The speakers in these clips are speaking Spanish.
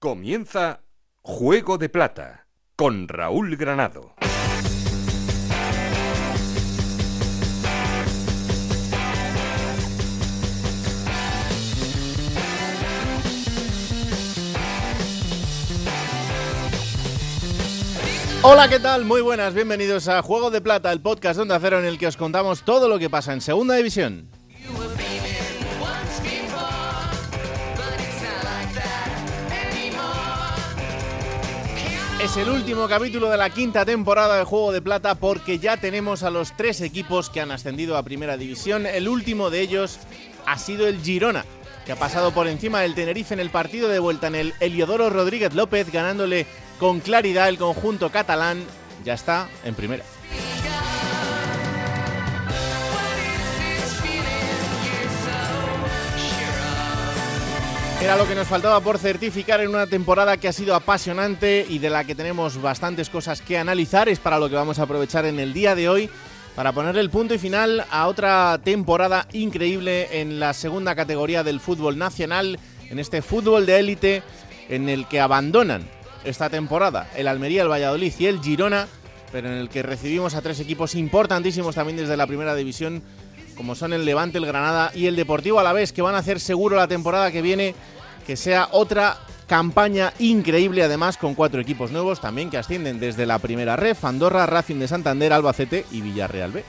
Comienza Juego de Plata con Raúl Granado. Hola, ¿qué tal? Muy buenas, bienvenidos a Juego de Plata, el podcast donde acero en el que os contamos todo lo que pasa en Segunda División. Es el último capítulo de la quinta temporada de Juego de Plata porque ya tenemos a los tres equipos que han ascendido a Primera División. El último de ellos ha sido el Girona, que ha pasado por encima del Tenerife en el partido de vuelta en el Eliodoro Rodríguez López, ganándole con claridad el conjunto catalán. Ya está en Primera. Era lo que nos faltaba por certificar en una temporada que ha sido apasionante y de la que tenemos bastantes cosas que analizar. Es para lo que vamos a aprovechar en el día de hoy para ponerle el punto y final a otra temporada increíble en la segunda categoría del fútbol nacional, en este fútbol de élite en el que abandonan esta temporada el Almería, el Valladolid y el Girona, pero en el que recibimos a tres equipos importantísimos también desde la primera división como son el Levante, el Granada y el Deportivo a la vez, que van a hacer seguro la temporada que viene que sea otra campaña increíble, además con cuatro equipos nuevos también que ascienden desde la primera ref, Andorra, Racing de Santander, Albacete y Villarreal B.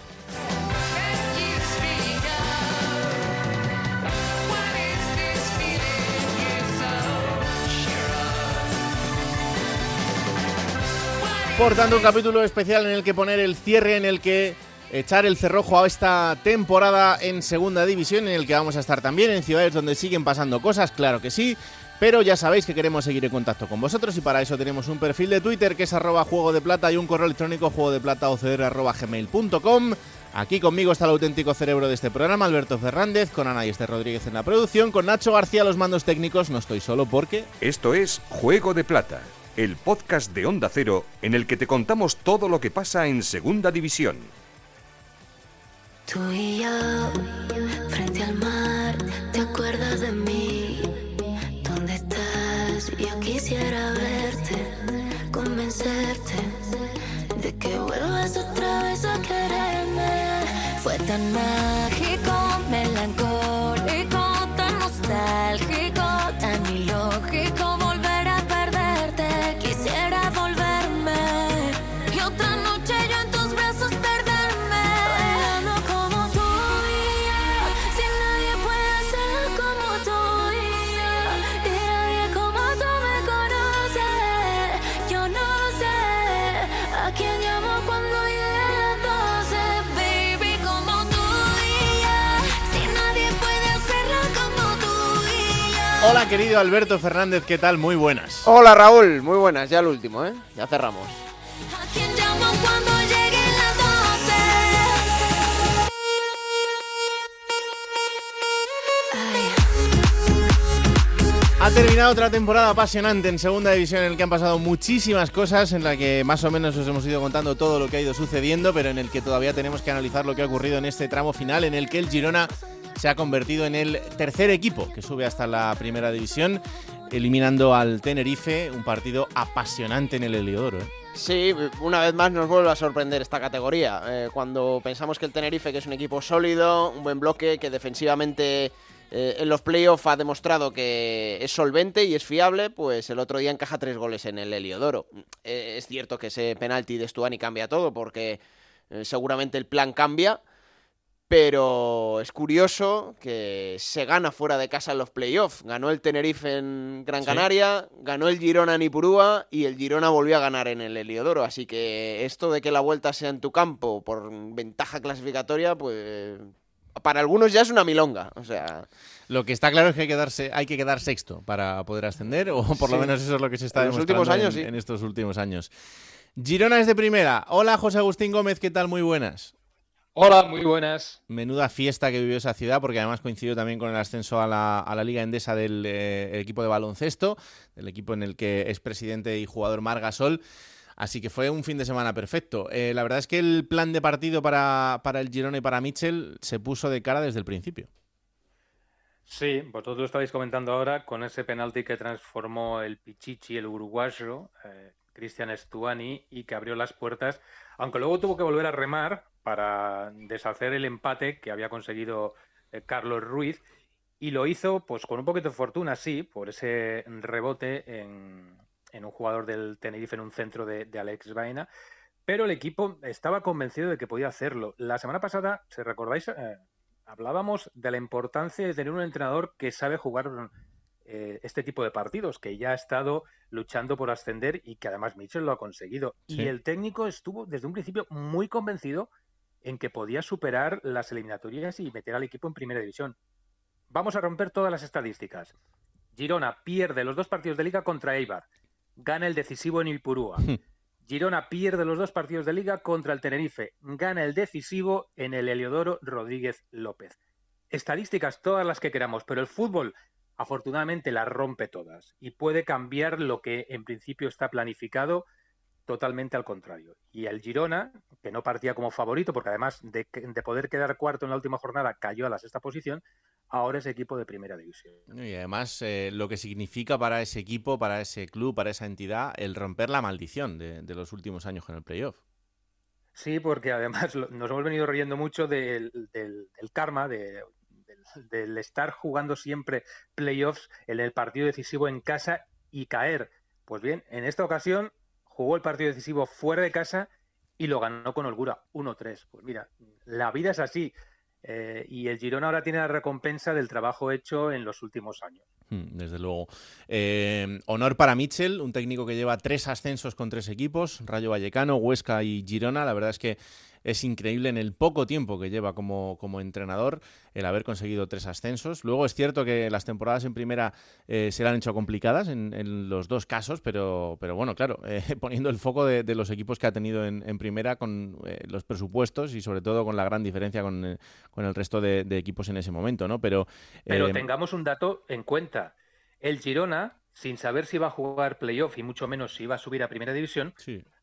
Por tanto, un capítulo especial en el que poner el cierre, en el que echar el cerrojo a esta temporada en segunda división en el que vamos a estar también en ciudades donde siguen pasando cosas, claro que sí, pero ya sabéis que queremos seguir en contacto con vosotros y para eso tenemos un perfil de Twitter que es arroba juego de plata y un correo electrónico juego de plata arroba gmail.com. Aquí conmigo está el auténtico cerebro de este programa, Alberto Fernández, con Ana y Este Rodríguez en la producción, con Nacho García los mandos técnicos, no estoy solo porque... Esto es Juego de Plata, el podcast de Onda Cero en el que te contamos todo lo que pasa en Segunda División. Tú y yo, frente al mar, ¿te acuerdas de mí? ¿Dónde estás? Yo quisiera verte, convencerte de que vuelvas otra vez a quererme. Fue tan mágico, Hola querido Alberto Fernández, ¿qué tal? Muy buenas. Hola Raúl, muy buenas, ya el último, ¿eh? Ya cerramos. ¿A quién llamo cuando lleguen las 12? Ay. Ha terminado otra temporada apasionante en segunda división en el que han pasado muchísimas cosas, en la que más o menos os hemos ido contando todo lo que ha ido sucediendo, pero en el que todavía tenemos que analizar lo que ha ocurrido en este tramo final, en el que el Girona se ha convertido en el tercer equipo que sube hasta la primera división, eliminando al Tenerife, un partido apasionante en el Heliodoro. ¿eh? Sí, una vez más nos vuelve a sorprender esta categoría. Eh, cuando pensamos que el Tenerife, que es un equipo sólido, un buen bloque, que defensivamente eh, en los playoffs ha demostrado que es solvente y es fiable, pues el otro día encaja tres goles en el Heliodoro. Es cierto que ese penalti de Stuani cambia todo porque seguramente el plan cambia, pero es curioso que se gana fuera de casa en los playoffs. Ganó el Tenerife en Gran Sí. Canaria, ganó el Girona en Ipurúa y el Girona volvió a ganar en el Heliodoro. Así que esto de que la vuelta sea en tu campo por ventaja clasificatoria, pues para algunos ya es una milonga. O sea, Lo que está claro es que hay que, darse, hay que quedar sexto para poder ascender, o por lo menos eso es lo que se está En los demostrando últimos años, en, sí. en estos últimos años. Girona es de primera. Hola José Agustín Gómez, ¿qué tal? Muy buenas. Hola, muy buenas. Menuda fiesta que vivió esa ciudad, porque además coincidió también con el ascenso a la, a la Liga Endesa del eh, equipo de baloncesto, del equipo en el que es presidente y jugador Margasol. Así que fue un fin de semana perfecto. Eh, la verdad es que el plan de partido para, para el Girona y para Mitchell se puso de cara desde el principio. Sí, vosotros lo estabais comentando ahora con ese penalti que transformó el Pichichi, el uruguayo, eh, Cristian Stuani, y que abrió las puertas, aunque luego tuvo que volver a remar para deshacer el empate que había conseguido eh, Carlos Ruiz, y lo hizo pues con un poquito de fortuna, sí, por ese rebote en, un jugador del Tenerife en un centro de, Alex Vaina, pero el equipo estaba convencido de que podía hacerlo. La semana pasada, si recordáis, eh, hablábamos de la importancia de tener un entrenador que sabe jugar eh, este tipo de partidos, que ya ha estado luchando por ascender y que además Mitchell lo ha conseguido. Y el técnico estuvo desde un principio muy convencido en que podía superar las eliminatorias y meter al equipo en primera división. Vamos a romper todas las estadísticas. Girona pierde los dos partidos de liga contra Eibar, gana el decisivo en Ilpurúa. Girona pierde los dos partidos de liga contra el Tenerife, gana el decisivo en el Heliodoro Rodríguez López. Estadísticas todas las que queramos, pero el fútbol afortunadamente las rompe todas y puede cambiar lo que en principio está planificado totalmente al contrario. Y el Girona, que no partía como favorito, porque además de, de, poder quedar cuarto en la última jornada cayó a la sexta posición, ahora es equipo de primera división. Y además eh, lo que significa para ese equipo, para ese club, para esa entidad, el romper la maldición de, los últimos años en el playoff. Sí, porque además nos hemos venido riendo mucho del, karma, del, del, estar jugando siempre playoffs en el partido decisivo en casa y caer. Pues bien, en esta ocasión jugó el partido decisivo fuera de casa y lo ganó con holgura, 1-3. Pues mira, la vida es así. Eh, y el Girona ahora tiene la recompensa del trabajo hecho en los últimos años. Hmm, desde luego. Eh, honor para Mitchell, un técnico que lleva tres ascensos con tres equipos, Rayo Vallecano, Huesca y Girona. La verdad es que es increíble en el poco tiempo que lleva como, como entrenador el haber conseguido tres ascensos. Luego es cierto que las temporadas en primera eh, se le han hecho complicadas en, los dos casos, pero, pero bueno, claro, eh, poniendo el foco de, los equipos que ha tenido en, primera con eh, los presupuestos y sobre todo con la gran diferencia con, el resto de, equipos en ese momento, ¿no? Pero, pero tengamos un dato en cuenta. El Girona, sin saber si iba a jugar playoff y mucho menos si iba a subir a primera división,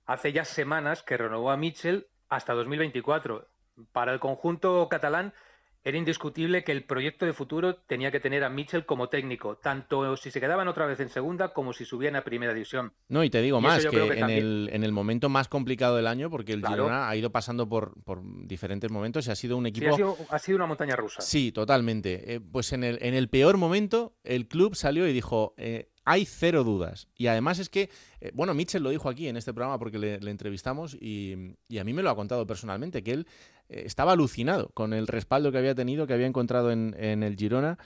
hace ya semanas que renovó a Mitchell hasta 2024. Para el conjunto catalán era indiscutible que el proyecto de futuro tenía que tener a Mitchell como técnico, tanto si se quedaban otra vez en segunda como si subían a primera división. No, y te digo más, que, en, el, en, el, momento más complicado del año, porque el Girona ha ido pasando por, por, diferentes momentos y ha sido un equipo... ha, sido, una montaña rusa. Sí, totalmente. Eh, pues en el, en el peor momento, el club salió y dijo... Eh, hay cero dudas. Y además es que, eh, bueno, Mitchell lo dijo aquí en este programa porque le, entrevistamos y, a mí me lo ha contado personalmente, que él estaba alucinado con el respaldo que había tenido, que había encontrado en, el Girona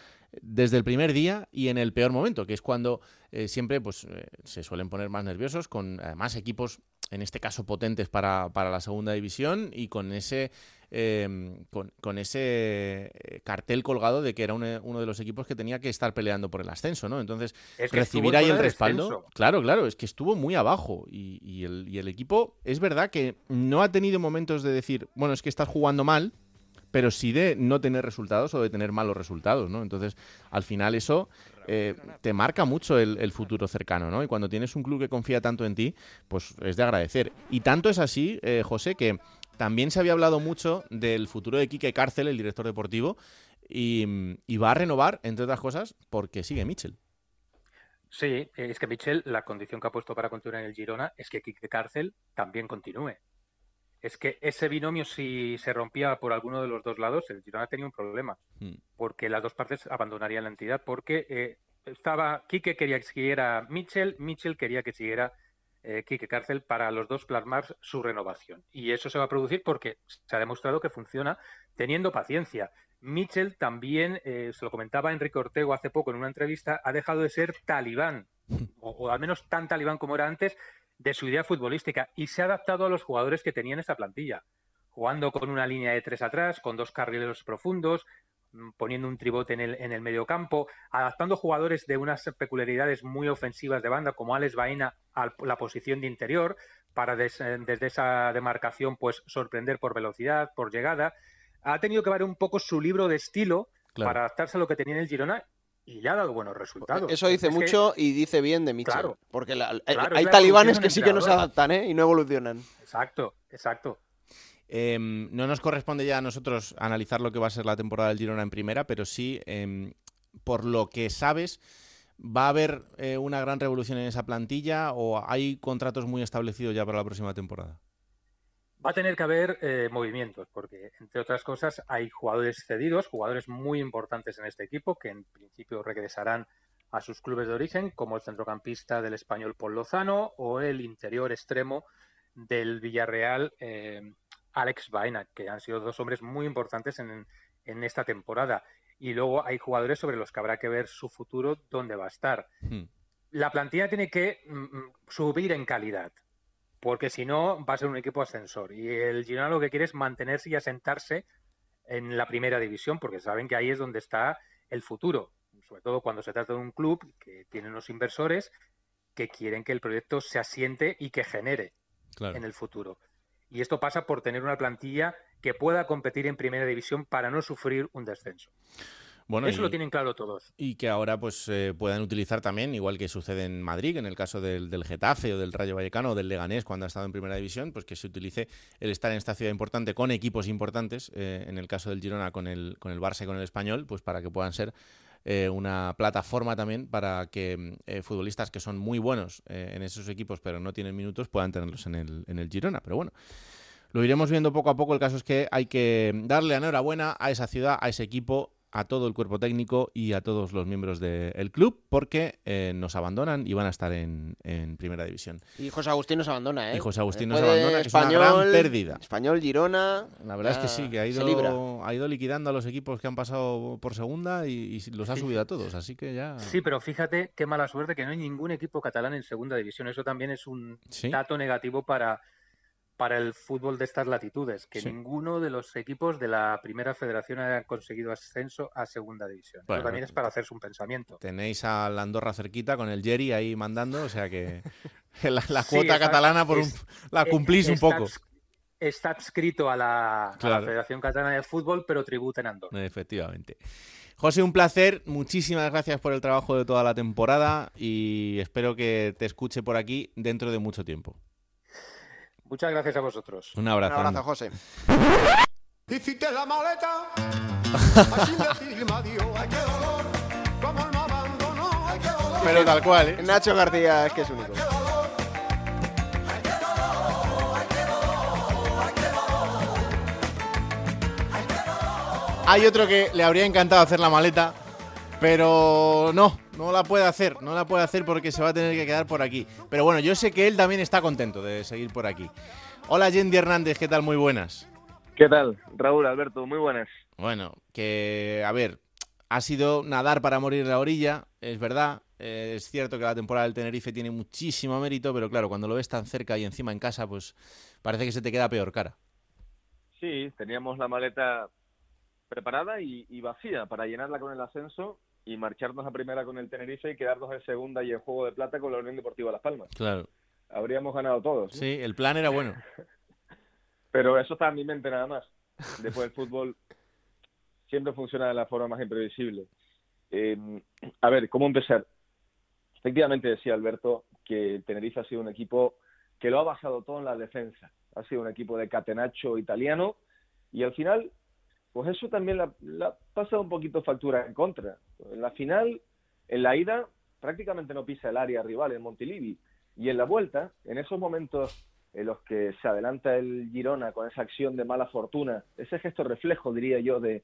desde el primer día y en el peor momento, que es cuando eh, siempre pues, se suelen poner más nerviosos con más equipos, en este caso potentes para, para la segunda división y con ese Em, con, ese eh, cartel colgado de que era uno de los equipos que tenía que estar peleando por el ascenso, ¿no? Entonces, recibir ahí el respaldo, claro, claro, es que estuvo muy abajo y, el, y el equipo, es verdad que no ha tenido momentos de decir, bueno, es que estás jugando mal, pero sí de no tener resultados o de tener malos resultados, ¿no? Entonces, al final eso eh, te marca mucho el, futuro cercano, ¿no? Y cuando tienes un club que confía tanto en ti, pues es de agradecer. Y tanto es así, eh, José, que también se había hablado mucho del futuro de Quique Cárcel, el director deportivo, y, va a renovar, entre otras cosas, porque sigue Mitchell. Sí, es que Mitchell, la condición que ha puesto para continuar en el Girona es que Quique Cárcel también continúe. Es que ese binomio, si se rompía por alguno de los dos lados, el Girona tenía un problema, hmm. porque las dos partes abandonarían la entidad, porque eh, estaba Quique quería que siguiera Mitchell, Mitchell quería que siguiera eh, Quique Cárcel para los dos plasmar su renovación. Y eso se va a producir porque se ha demostrado que funciona teniendo paciencia. Mitchell también, eh, se lo comentaba Enrique Ortego hace poco en una entrevista, ha dejado de ser talibán, o, al menos tan talibán como era antes, de su idea futbolística y se ha adaptado a los jugadores que tenía en esa plantilla, jugando con una línea de tres atrás, con dos carrileros profundos, poniendo un tribote en el, en el medio campo, adaptando jugadores de unas peculiaridades muy ofensivas de banda, como Alex Baena, a la posición de interior, para desde esa demarcación pues sorprender por velocidad, por llegada. Ha tenido que variar un poco su libro de estilo para adaptarse a lo que tenía en el Girona y le ha dado buenos resultados. Eso dice mucho y dice bien de Mitchell. porque hay talibanes que sí que no se adaptan ¿eh? y no evolucionan. Exacto, exacto. Em, no nos corresponde ya a nosotros analizar lo que va a ser la temporada del Girona en primera, pero sí em, por lo que sabes, ¿va a haber eh, una gran revolución en esa plantilla o hay contratos muy establecidos ya para la próxima temporada? Va a tener que haber eh, movimientos, porque entre otras cosas hay jugadores cedidos, jugadores muy importantes en este equipo, que en principio regresarán a sus clubes de origen, como el centrocampista del español Paul Lozano o el interior extremo del Villarreal eh, Alex Baena, que han sido dos hombres muy importantes en, en, esta temporada. Y luego hay jugadores sobre los que habrá que ver su futuro, dónde va a estar. Hmm. La plantilla tiene que mm, mm, subir en calidad porque si no va a ser un equipo ascensor. Y el Girona lo que quiere es mantenerse y asentarse en la primera división, porque saben que ahí es donde está el futuro, sobre todo cuando se trata de un club que tiene unos inversores que quieren que el proyecto se asiente y que genere en el futuro. Y esto pasa por tener una plantilla que pueda competir en primera división para no sufrir un descenso. Eso lo tienen claro todos. Y que ahora pues eh, puedan utilizar también, igual que sucede en Madrid, en el caso del, del, Getafe o del Rayo Vallecano o del Leganés cuando ha estado en primera división, pues que se utilice el estar en esta ciudad importante con equipos importantes, eh, en el caso del Girona con el, con el Barça y con el Español, pues para que puedan ser eh, una plataforma también para que futbolistas que son muy buenos en esos equipos pero no tienen minutos puedan tenerlos en el, en el Girona. Pero bueno, lo iremos viendo poco a poco. El caso es que hay que darle enhorabuena a esa ciudad, a ese equipo a todo el cuerpo técnico y a todos los miembros del club porque eh, nos abandonan y van a estar en, primera división. Y José Agustín nos abandona, ¿eh? Y José Agustín nos abandona, español, es una gran pérdida. Español, Girona... La verdad es que sí, que ha ido, ha ido liquidando a los equipos que han pasado por segunda y, los ha subido a todos, así que ya... Sí, pero fíjate qué mala suerte que no hay ningún equipo catalán en segunda división. Eso también es un dato negativo para para el fútbol de estas latitudes, que ninguno de los equipos de la primera federación ha conseguido ascenso a segunda división. Eso también es para hacerse un pensamiento. Tenéis a la Andorra cerquita con el Jerry ahí mandando, o sea que la, cuota catalana por la cumplís un poco. Está adscrito a la, Federación Catalana de Fútbol, pero tributa en Andorra. Efectivamente. José, un placer. Muchísimas gracias por el trabajo de toda la temporada y espero que te escuche por aquí dentro de mucho tiempo. Muchas gracias a vosotros. Un abrazo. Un abrazo, José. la maleta. Pero tal cual, ¿eh? Nacho García es que es único. Hay otro que le habría encantado hacer la maleta, pero no, no la puede hacer, no la puede hacer porque se va a tener que quedar por aquí. Pero bueno, yo sé que él también está contento de seguir por aquí. Hola Yendi Hernández, ¿qué tal? Muy buenas. ¿Qué tal? Raúl, Alberto, muy buenas. Bueno, que a ver, ha sido nadar para morir la orilla, es verdad. Eh, es cierto que la temporada del Tenerife tiene muchísimo mérito, pero claro, cuando lo ves tan cerca y encima en casa, pues parece que se te queda peor cara. Sí, teníamos la maleta preparada y, y vacía para llenarla con el ascenso y marcharnos a primera con el Tenerife y quedarnos en segunda y en juego de plata con la Unión Deportiva Las Palmas. Claro. Habríamos ganado todos. Sí, el plan era bueno. Pero eso está en mi mente nada más. Después el fútbol siempre funciona de la forma más imprevisible. Em, a ver, ¿cómo empezar? Efectivamente decía Alberto que el Tenerife ha sido un equipo que lo ha basado todo en la defensa. Ha sido un equipo de catenacho italiano y al final pues eso también la, ha pasado un poquito factura en contra. En la final, en la ida, prácticamente no pisa el área rival en Montilivi. Y en la vuelta, en esos momentos en los que se adelanta el Girona con esa acción de mala fortuna, ese gesto reflejo, diría yo, de,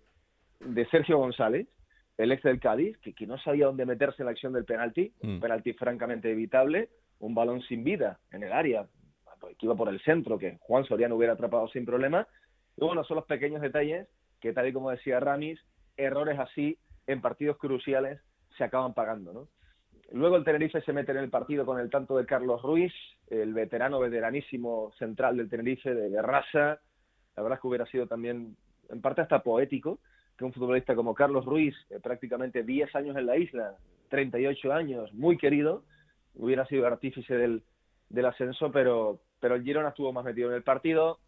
de Sergio González, el ex del Cádiz, que, que, no sabía dónde meterse en la acción del penalti, un mm. penalti francamente evitable, un balón sin vida en el área, que iba por el centro, que Juan Soriano hubiera atrapado sin problema. Y bueno, son los pequeños detalles que tal y como decía Ramis, errores así en partidos cruciales se acaban pagando, ¿no? Luego el Tenerife se mete en el partido con el tanto de Carlos Ruiz, el veterano, veteranísimo central del Tenerife, de, raza. La verdad es que hubiera sido también, en parte hasta poético, que un futbolista como Carlos Ruiz, prácticamente 10 años en la isla, 38 años, muy querido, hubiera sido artífice del, del ascenso, pero, pero el Girona estuvo más metido en el partido,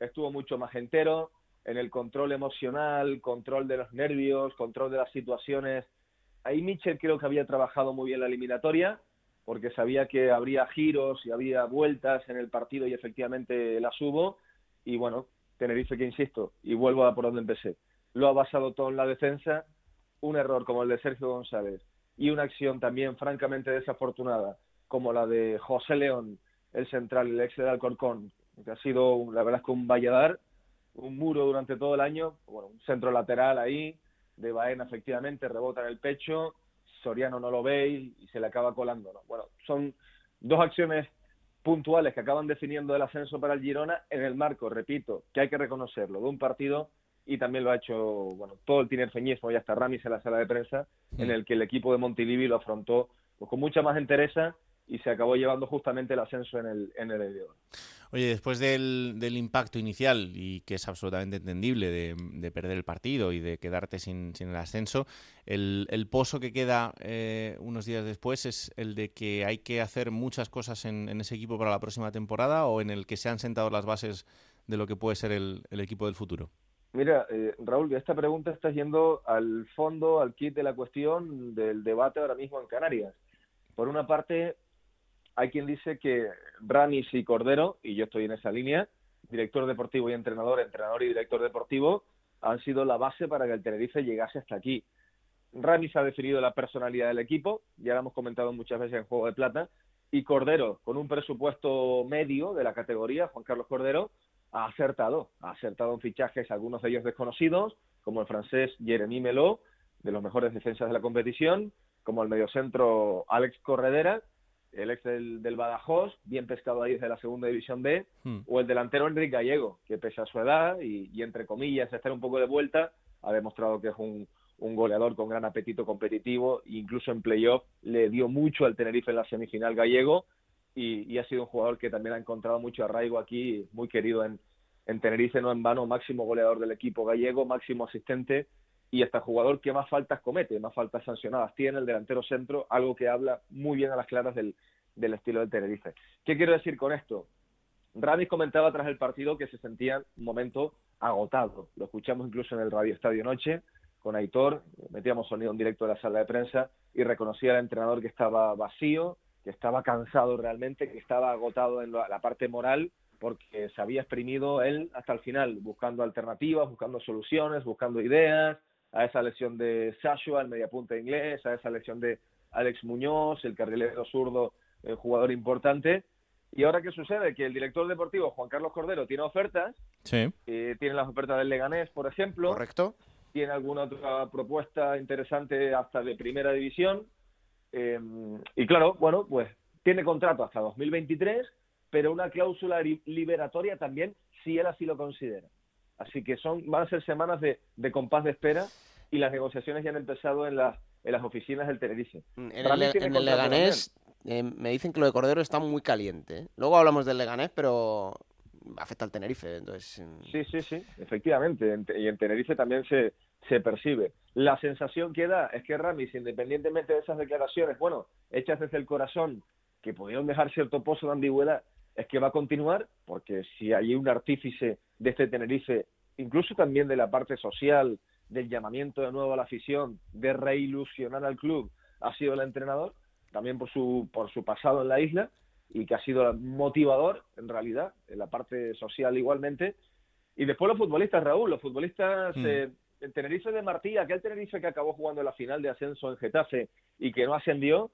estuvo mucho más entero, en el control emocional, control de los nervios, control de las situaciones. Ahí Mitchell creo que había trabajado muy bien la eliminatoria, porque sabía que habría giros y había vueltas en el partido y efectivamente las hubo. Y bueno, Tenerife que insisto, y vuelvo a por donde empecé, lo ha basado todo en la defensa, un error como el de Sergio González y una acción también francamente desafortunada como la de José León, el central, el ex de Alcorcón, que ha sido, la verdad es que un valladar, un muro durante todo el año, bueno, un centro lateral ahí, de Baena efectivamente, rebota en el pecho, Soriano no lo ve y, se le acaba colando. ¿no? Bueno, son dos acciones puntuales que acaban definiendo el ascenso para el Girona en el marco, repito, que hay que reconocerlo, de un partido y también lo ha hecho bueno todo el tinerfeñismo y hasta Ramis en la sala de prensa, en el que el equipo de Montilivi lo afrontó pues, con mucha más entereza y se acabó llevando justamente el ascenso en el, en el Oye, después del, del, impacto inicial, y que es absolutamente entendible, de, perder el partido y de quedarte sin, sin el ascenso, el, el, pozo que queda eh, unos días después es el de que hay que hacer muchas cosas en, en, ese equipo para la próxima temporada o en el que se han sentado las bases de lo que puede ser el, el equipo del futuro. Mira, eh, Raúl, esta pregunta está yendo al fondo, al kit de la cuestión del debate ahora mismo en Canarias. Por una parte, hay quien dice que Ramis y Cordero, y yo estoy en esa línea, director deportivo y entrenador, entrenador y director deportivo, han sido la base para que el Tenerife llegase hasta aquí. Ramis ha definido la personalidad del equipo, ya lo hemos comentado muchas veces en Juego de Plata, y Cordero, con un presupuesto medio de la categoría, Juan Carlos Cordero, ha acertado, ha acertado en fichajes, algunos de ellos desconocidos, como el francés Jeremy Melo, de los mejores defensas de la competición, como el mediocentro Alex Corredera, el ex del, Badajoz, bien pescado ahí desde la segunda división B, hmm. o el delantero Enrique Gallego, que pese a su edad y, entre comillas estar un poco de vuelta, ha demostrado que es un, goleador con gran apetito competitivo, incluso en playoff le dio mucho al Tenerife en la semifinal gallego y, ha sido un jugador que también ha encontrado mucho arraigo aquí, muy querido en, en Tenerife, no en vano, máximo goleador del equipo gallego, máximo asistente y hasta jugador que más faltas comete, más faltas sancionadas tiene el delantero centro, algo que habla muy bien a las claras del, del estilo del Tenerife. ¿Qué quiero decir con esto? Ramis comentaba tras el partido que se sentía un momento agotado. Lo escuchamos incluso en el Radio Estadio Noche con Aitor, metíamos sonido en directo de la sala de prensa y reconocía al entrenador que estaba vacío, que estaba cansado realmente, que estaba agotado en la parte moral porque se había exprimido él hasta el final, buscando alternativas, buscando soluciones, buscando ideas, a esa lesión de Sashua, el mediapunta inglés, a esa lesión de Alex Muñoz, el carrilero zurdo, el jugador importante. Y ahora, ¿qué sucede? Que el director deportivo, Juan Carlos Cordero, tiene ofertas. Sí. Eh, tiene las ofertas del Leganés, por ejemplo. Correcto. Tiene alguna otra propuesta interesante hasta de primera división. Eh, y claro, bueno, pues tiene contrato hasta 2023, pero una cláusula liberatoria también, si él así lo considera. Así que son van a ser semanas de, compás de espera y las negociaciones ya han empezado en, las en las oficinas del Tenerife. En el, Leganés eh, me dicen que lo de Cordero está muy caliente. ¿eh? Luego hablamos del Leganés, pero afecta al Tenerife. Entonces... Mm. Sí, sí, sí, efectivamente. Y en Tenerife también se, se percibe. La sensación que da es que Ramis, independientemente de esas declaraciones, bueno, hechas desde el corazón, que pudieron dejar cierto pozo de ambigüedad, es que va a continuar, porque si hay un artífice de este Tenerife, incluso también de la parte social, del llamamiento de nuevo a la afición, de reilusionar al club, ha sido el entrenador, también por su, por su pasado en la isla, y que ha sido motivador, en realidad, en la parte social igualmente. Y después los futbolistas, Raúl, los futbolistas, mm. eh, el Tenerife de Martí, aquel Tenerife que acabó jugando la final de ascenso en Getafe y que no ascendió,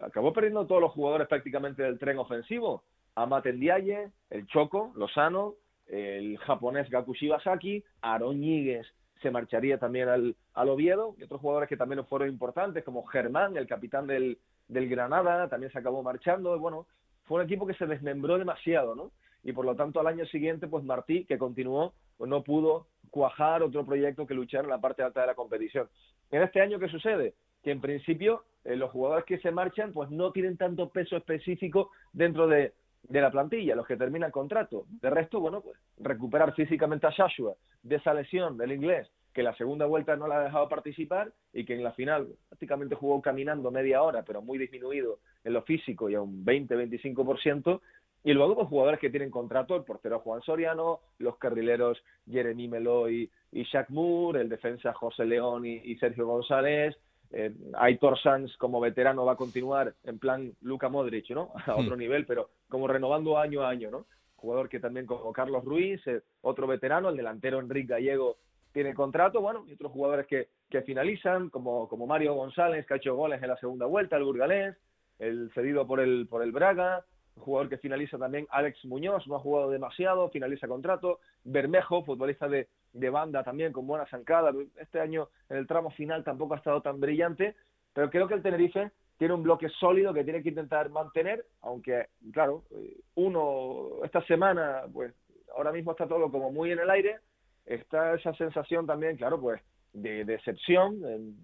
acabó perdiendo todos los jugadores prácticamente del tren ofensivo. Amate Ndiaye, el Choco, Lozano, el japonés Gaku Shibasaki, Aaron Ñíguez se marcharía también al, al Oviedo, y otros jugadores que también fueron importantes, como Germán, el capitán del, del Granada, también se acabó marchando, bueno, fue un equipo que se desmembró demasiado, ¿no? Y por lo tanto al año siguiente, pues Martí, que continuó, pues no pudo cuajar otro proyecto que luchar en la parte alta de la competición. En este año, ¿qué sucede? Que en principio eh, los jugadores que se marchan, pues no tienen tanto peso específico dentro de, de la plantilla, los que terminan contrato. De resto, bueno, pues recuperar físicamente a Shashua de esa lesión del inglés, que la segunda vuelta no la ha dejado participar y que en la final prácticamente jugó caminando media hora, pero muy disminuido en lo físico y a un 20-25%. Y luego, pues jugadores que tienen contrato, el portero Juan Soriano, los carrileros Jeremy Melo y, Shaq Moore, el defensa José León y Sergio González, eh, Aitor Sanz como veterano va a continuar en plan Luca Modric, ¿no? A otro hmm. nivel, pero como renovando año a año, ¿no? Jugador que también como Carlos Ruiz, eh, otro veterano, el delantero Enrique Gallego, tiene contrato, bueno, y otros jugadores que, que finalizan, como, como Mario González, que ha hecho goles en la segunda vuelta, el burgalés, el cedido por el, por el Braga, un jugador que finaliza también, Alex Muñoz, no ha jugado demasiado, finaliza contrato, Bermejo, futbolista de, de banda también, con buena zancada, este año en el tramo final tampoco ha estado tan brillante, pero creo que el Tenerife tiene un bloque sólido que tiene que intentar mantener, aunque, claro, eh, uno, esta semana, pues ahora mismo está todo como muy en el aire, está esa sensación también, claro, pues de decepción en,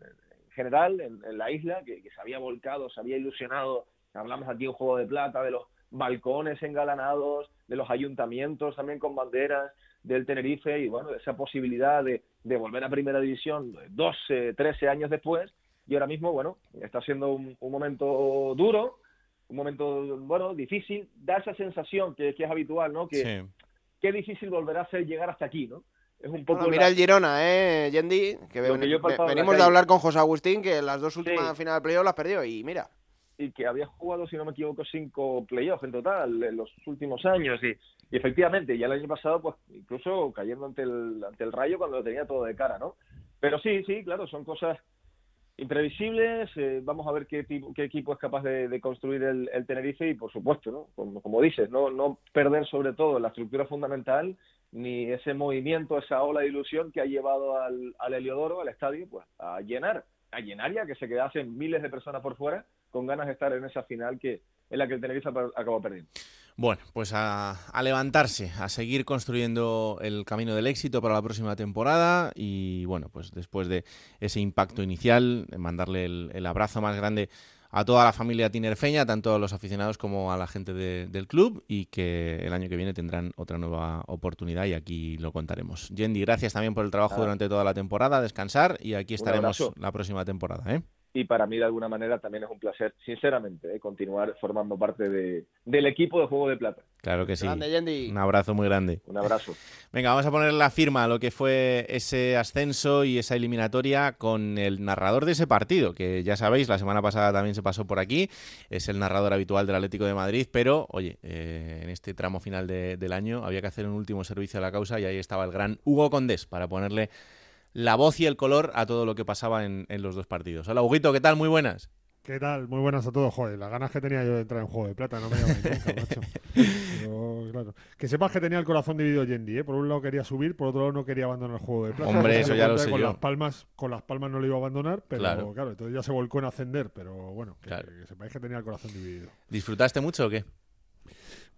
general en, la isla, que, se había volcado, se había ilusionado, hablamos aquí de un juego de plata, de los balcones engalanados, de los ayuntamientos también con banderas del Tenerife y bueno, esa posibilidad de, de volver a primera división 12, 13 años después y ahora mismo, bueno, está siendo un, momento duro, un momento, bueno, difícil, da esa sensación que, es habitual, ¿no? Que, qué difícil volverá a ser llegar hasta aquí, ¿no? Es un poco mira el Girona, ¿eh, Yendi? Que venimos de hablar con José Agustín, que las dos últimas finales de playoff las perdió y mira. Y que había jugado, si no me equivoco, cinco playoffs en total en los últimos años. Y, y efectivamente, ya el año pasado, pues incluso cayendo ante el, ante el Rayo cuando lo tenía todo de cara, ¿no? Pero sí, sí, claro, son cosas imprevisibles. Eh, vamos a ver qué, qué equipo es capaz de, construir el, Tenerife y, por supuesto, ¿no? como, dices, no, no perder sobre todo la estructura fundamental ni ese movimiento, esa ola de ilusión que ha llevado al, al Heliodoro, al estadio, pues a llenar, a llenar ya que se quedasen miles de personas por fuera con ganas de estar en esa final que en la que el Tenerife acabó perdiendo. Bueno, pues a, levantarse, a seguir construyendo el camino del éxito para la próxima temporada y bueno, pues después de ese impacto inicial, mandarle el, abrazo más grande a toda la familia tinerfeña, tanto a los aficionados como a la gente del club y que el año que viene tendrán otra nueva oportunidad y aquí lo contaremos. Yendi, gracias también por el trabajo durante toda la temporada, descansar y aquí estaremos la próxima temporada. ¿eh? Y para mí de alguna manera también es un placer, sinceramente, ¿eh? continuar formando parte de, del equipo de Juego de Plata. Claro que sí. Un abrazo muy grande. Un abrazo. Venga, vamos a poner la firma a lo que fue ese ascenso y esa eliminatoria con el narrador de ese partido, que ya sabéis, la semana pasada también se pasó por aquí, es el narrador habitual del Atlético de Madrid, pero oye, eh, en este tramo final del año había que hacer un último servicio a la causa y ahí estaba el gran Hugo Condés para ponerle la voz y el color a todo lo que pasaba en, los dos partidos. Hola, Huguito, ¿qué tal? Muy buenas. ¿Qué tal? Muy buenas a todos. Joder, las ganas que tenía yo de entrar en Juego de Plata, no me llamáis nunca, macho. claro. Que sepas que tenía el corazón dividido Yendi, ¿eh? Por un lado quería subir, por otro lado no quería abandonar el Juego de Plata. Hombre, eso ya lo sé con yo. Las palmas, con las palmas no lo iba a abandonar, pero claro. entonces ya se volcó en ascender, pero bueno, que, que sepáis que tenía el corazón dividido. ¿Disfrutaste mucho o qué?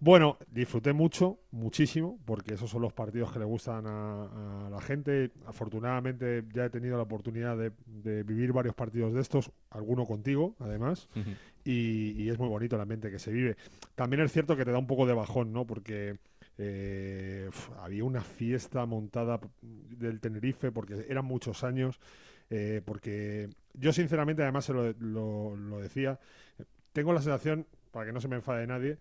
Bueno, disfruté mucho, muchísimo, porque esos son los partidos que le gustan a, la gente. Afortunadamente ya he tenido la oportunidad de, vivir varios partidos de estos, alguno contigo, además, y, es muy bonito el ambiente que se vive. También es cierto que te da un poco de bajón, ¿no? Porque eh, había una fiesta montada del Tenerife, porque eran muchos años, eh, porque yo sinceramente, además se lo, lo decía, tengo la sensación, para que no se me enfade nadie,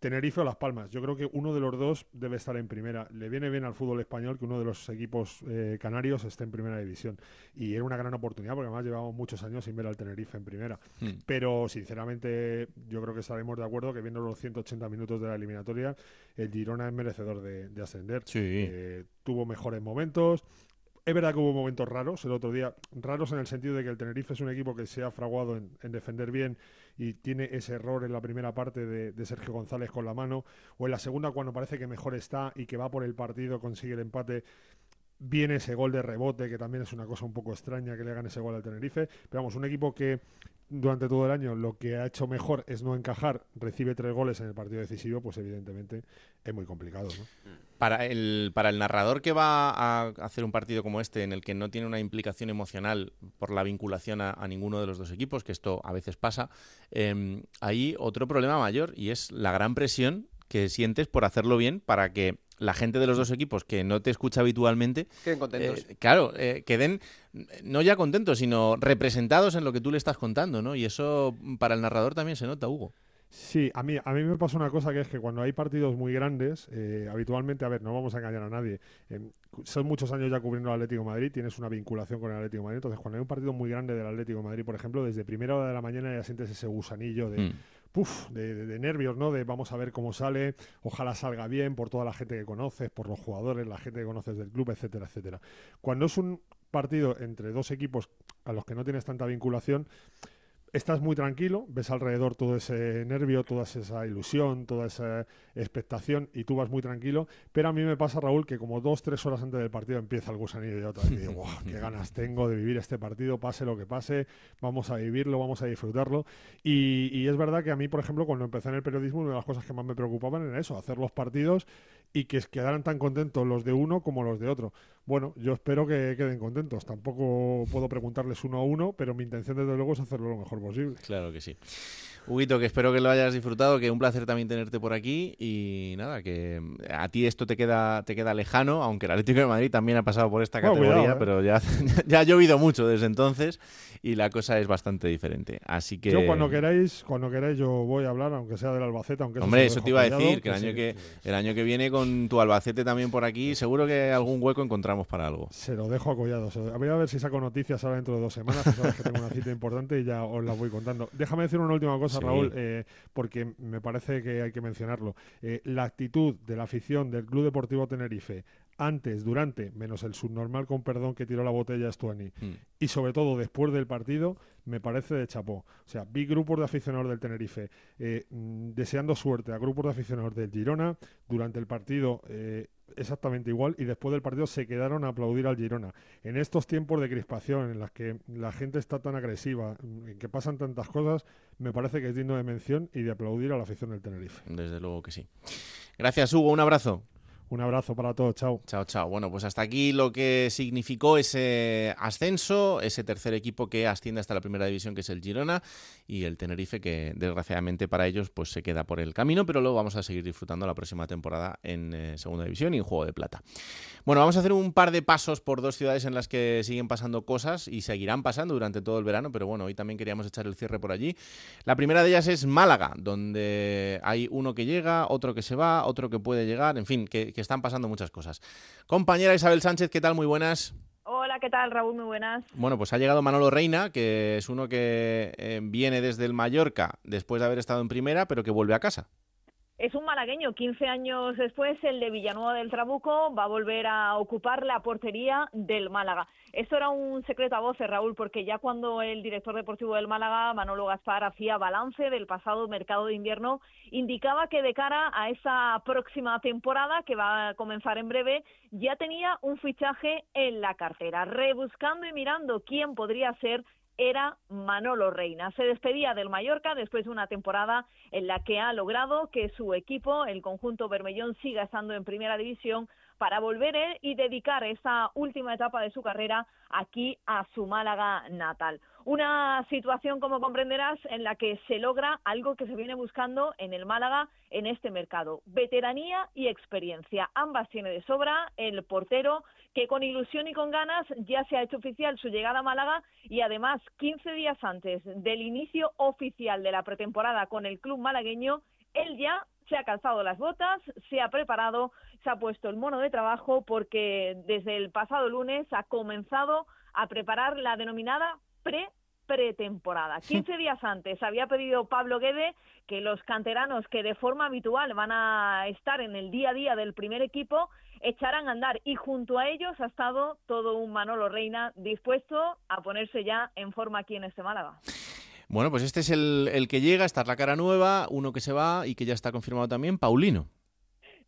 Tenerife o Las Palmas. Yo creo que uno de los dos debe estar en primera. Le viene bien al fútbol español que uno de los equipos eh, canarios esté en primera división. Y era una gran oportunidad porque además llevamos muchos años sin ver al Tenerife en primera. Hmm. Pero sinceramente yo creo que estaremos de acuerdo que viendo los 180 minutos de la eliminatoria, el Girona es merecedor de, ascender. Eh, tuvo mejores momentos. Es verdad que hubo momentos raros el otro día, raros en el sentido de que el Tenerife es un equipo que se ha fraguado en, defender bien y tiene ese error en la primera parte de, Sergio González con la mano, o en la segunda cuando parece que mejor está y que va por el partido, consigue el empate. Viene ese gol de rebote, que también es una cosa un poco extraña que le hagan ese gol al Tenerife. Pero vamos, un equipo que durante todo el año lo que ha hecho mejor es no encajar, recibe tres goles en el partido decisivo, pues evidentemente es muy complicado. Para el, para el narrador que va a hacer un partido como este, en el que no tiene una implicación emocional por la vinculación a, ninguno de los dos equipos, que esto a veces pasa, eh, hay otro problema mayor y es la gran presión que sientes por hacerlo bien para que la gente de los dos equipos que no te escucha habitualmente queden contentos. Eh, claro, eh, queden no ya contentos, sino representados en lo que tú le estás contando, ¿no? Y eso para el narrador también se nota, Hugo. Sí, a mí, a mí me pasa una cosa que es que cuando hay partidos muy grandes, eh, habitualmente, a ver, no vamos a engañar a nadie, son muchos años ya cubriendo el Atlético de Madrid, tienes una vinculación con el Atlético de Madrid, entonces cuando hay un partido muy grande del Atlético de Madrid, por ejemplo, desde primera hora de la mañana ya sientes ese gusanillo de... Mm de- de nervios, ¿no? De vamos a ver cómo sale, ojalá salga bien por toda la gente que conoces, por los jugadores, la gente que conoces del club, etcétera, etcétera. Cuando es un partido entre dos equipos a los que no tienes tanta vinculación, estás muy tranquilo, ves alrededor todo ese nervio, toda esa ilusión, toda esa expectación y tú vas muy tranquilo, pero a mí me pasa, Raúl, que como dos, tres horas antes del partido empieza el gusanillo y otra vez y digo, "Buah, qué ganas tengo de vivir este partido, pase lo que pase, vamos a vivirlo, vamos a disfrutarlo. Y, y es verdad que a mí, por ejemplo, cuando empecé en el periodismo, una de las cosas que más me preocupaban era eso, hacer los partidos y que quedaran tan contentos los de uno como los de otro. Bueno, yo espero que queden contentos. Tampoco puedo preguntarles uno a uno, pero mi intención desde luego es hacerlo lo mejor posible. Claro que sí. Huguito, que espero que lo hayas disfrutado, que un placer también tenerte por aquí y nada, que a ti esto te queda te queda lejano, aunque el Atlético de Madrid también ha pasado por esta Bueno, categoría, cuidado, ¿eh? pero ya, ya ha llovido mucho desde entonces y la cosa es bastante diferente. Así que Yo cuando queráis, cuando queráis yo voy a hablar, aunque sea del Albacete, aunque Hombre, eso te iba a decir, que el año que el año que viene con tu Albacete también por aquí, seguro que algún hueco encontramos para algo. Se lo dejo acollado. Voy a ver si saco noticias ahora dentro de dos semanas. que sabes que tengo una cita importante y ya os la voy contando. Déjame decir una última cosa, Raúl, eh, porque me parece que hay que mencionarlo. Eh, la actitud de la afición del Club Deportivo Tenerife antes, durante, menos el subnormal con perdón que tiró la botella Stuani, Mm. y sobre todo después del partido, me parece de chapó. O sea, vi grupos de aficionados del Tenerife eh, mm, deseando suerte a grupos de aficionados del Girona durante el partido. eh, exactamente igual y después del partido se quedaron a aplaudir al Girona. En estos tiempos de crispación en las que la gente está tan agresiva, mm, en que pasan tantas cosas, me parece que es digno de mención y de aplaudir a la afición del Tenerife. Desde luego que sí. Gracias, Hugo, un abrazo. Un abrazo para todos, chao. Chao, chao. Bueno, pues hasta aquí lo que significó ese ascenso, ese tercer equipo que asciende hasta la primera división, que es el Girona, y el Tenerife, que desgraciadamente para ellos pues se queda por el camino, pero luego vamos a seguir disfrutando la próxima temporada en eh, segunda división y en Juego de Plata. Bueno, vamos a hacer un par de pasos por dos ciudades en las que siguen pasando cosas y seguirán pasando durante todo el verano, pero bueno, hoy también queríamos echar el cierre por allí. La primera de ellas es Málaga, donde hay uno que llega, otro que se va, otro que puede llegar, en fin, que, que están pasando muchas cosas. Compañera Isabel Sánchez, ¿qué tal? Muy buenas. Hola, ¿qué tal, Raúl? Muy buenas. Bueno, pues ha llegado Manolo Reina, que es uno que eh, viene desde el Mallorca después de haber estado en primera, pero que vuelve a casa. Es un malagueño. 15 años después, el de Villanueva del Trabuco va a volver a ocupar la portería del Málaga. Esto era un secreto a voces, Raúl, porque ya cuando el director deportivo del Málaga, Manolo Gaspar, hacía balance del pasado mercado de invierno, indicaba que de cara a esa próxima temporada, que va a comenzar en breve, ya tenía un fichaje en la cartera. Rebuscando y mirando quién podría ser era Manolo Reina. Se despedía del Mallorca después de una temporada en la que ha logrado que su equipo, el conjunto Bermellón, siga estando en primera división para volver él y dedicar esa última etapa de su carrera aquí a su Málaga natal. Una situación, como comprenderás, en la que se logra algo que se viene buscando en el Málaga en este mercado. Veteranía y experiencia. Ambas tiene de sobra el portero que con ilusión y con ganas ya se ha hecho oficial su llegada a Málaga y además 15 días antes del inicio oficial de la pretemporada con el club malagueño, él ya se ha calzado las botas, se ha preparado, se ha puesto el mono de trabajo porque desde el pasado lunes ha comenzado a preparar la denominada pre pretemporada. 15 días antes había pedido Pablo Guede que los canteranos que de forma habitual van a estar en el día a día del primer equipo echaran a andar y junto a ellos ha estado todo un Manolo Reina dispuesto a ponerse ya en forma aquí en este Málaga. Bueno, pues este es el, el que llega, esta es la cara nueva, uno que se va y que ya está confirmado también, Paulino.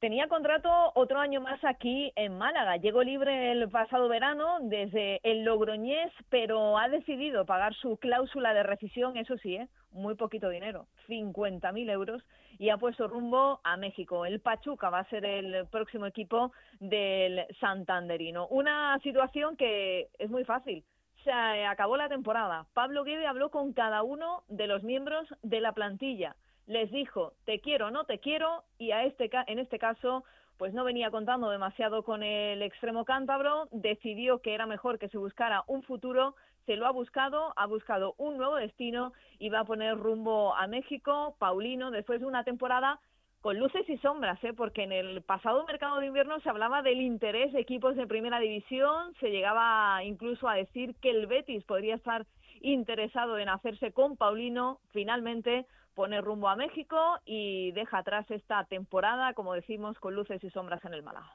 Tenía contrato otro año más aquí en Málaga. Llegó libre el pasado verano desde el Logroñés, pero ha decidido pagar su cláusula de rescisión, eso sí, ¿eh? muy poquito dinero, 50.000 euros, y ha puesto rumbo a México. El Pachuca va a ser el próximo equipo del Santanderino. Una situación que es muy fácil. Se acabó la temporada. Pablo Guede habló con cada uno de los miembros de la plantilla les dijo te quiero no te quiero y a este en este caso pues no venía contando demasiado con el extremo cántabro, decidió que era mejor que se buscara un futuro, se lo ha buscado, ha buscado un nuevo destino y va a poner rumbo a México, Paulino, después de una temporada con luces y sombras, ¿eh? porque en el pasado mercado de invierno se hablaba del interés de equipos de primera división, se llegaba incluso a decir que el Betis podría estar interesado en hacerse con Paulino, finalmente pone rumbo a México y deja atrás esta temporada, como decimos, con luces y sombras en el Málaga.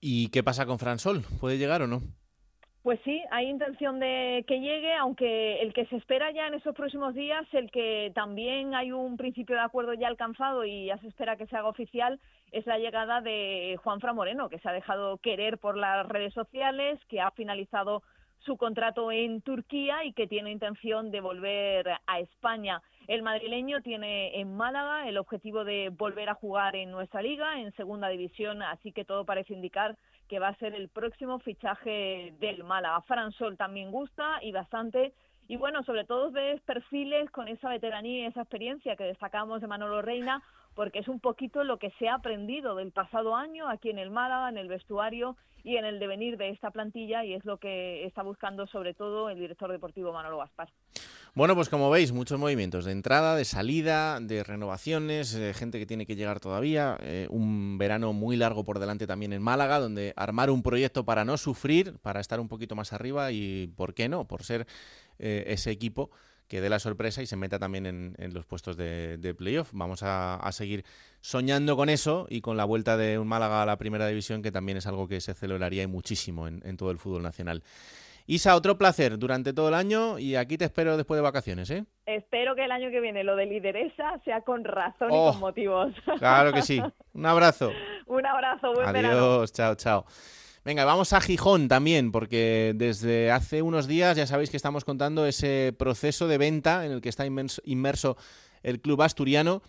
¿Y qué pasa con Fran Sol? ¿Puede llegar o no? Pues sí, hay intención de que llegue, aunque el que se espera ya en esos próximos días, el que también hay un principio de acuerdo ya alcanzado y ya se espera que se haga oficial, es la llegada de Juan Fra Moreno, que se ha dejado querer por las redes sociales, que ha finalizado su contrato en Turquía y que tiene intención de volver a España. El madrileño tiene en Málaga el objetivo de volver a jugar en nuestra liga, en segunda división, así que todo parece indicar que va a ser el próximo fichaje del Málaga. Fran Sol también gusta y bastante. Y bueno, sobre todo ves perfiles con esa veteranía y esa experiencia que destacamos de Manolo Reina, porque es un poquito lo que se ha aprendido del pasado año aquí en el Málaga, en el vestuario y en el devenir de esta plantilla, y es lo que está buscando sobre todo el director deportivo Manolo Gaspar. Bueno, pues como veis, muchos movimientos de entrada, de salida, de renovaciones, eh, gente que tiene que llegar todavía, eh, un verano muy largo por delante también en Málaga, donde armar un proyecto para no sufrir, para estar un poquito más arriba y, ¿por qué no?, por ser eh, ese equipo que dé la sorpresa y se meta también en, los puestos de, playoff. Vamos a, seguir soñando con eso y con la vuelta de un Málaga a la primera división, que también es algo que se celebraría muchísimo en todo el fútbol nacional. Isa, otro placer durante todo el año y aquí te espero después de vacaciones, ¿eh? Espero que el año que viene lo de lideresa sea con razón y Oh, con motivos. Claro que sí. Un abrazo. Un abrazo, buen verano. Adiós, chao, chao. Venga, vamos a Gijón también, porque desde hace unos días ya sabéis que estamos contando ese proceso de venta en el que está inmenso- inmerso el club asturiano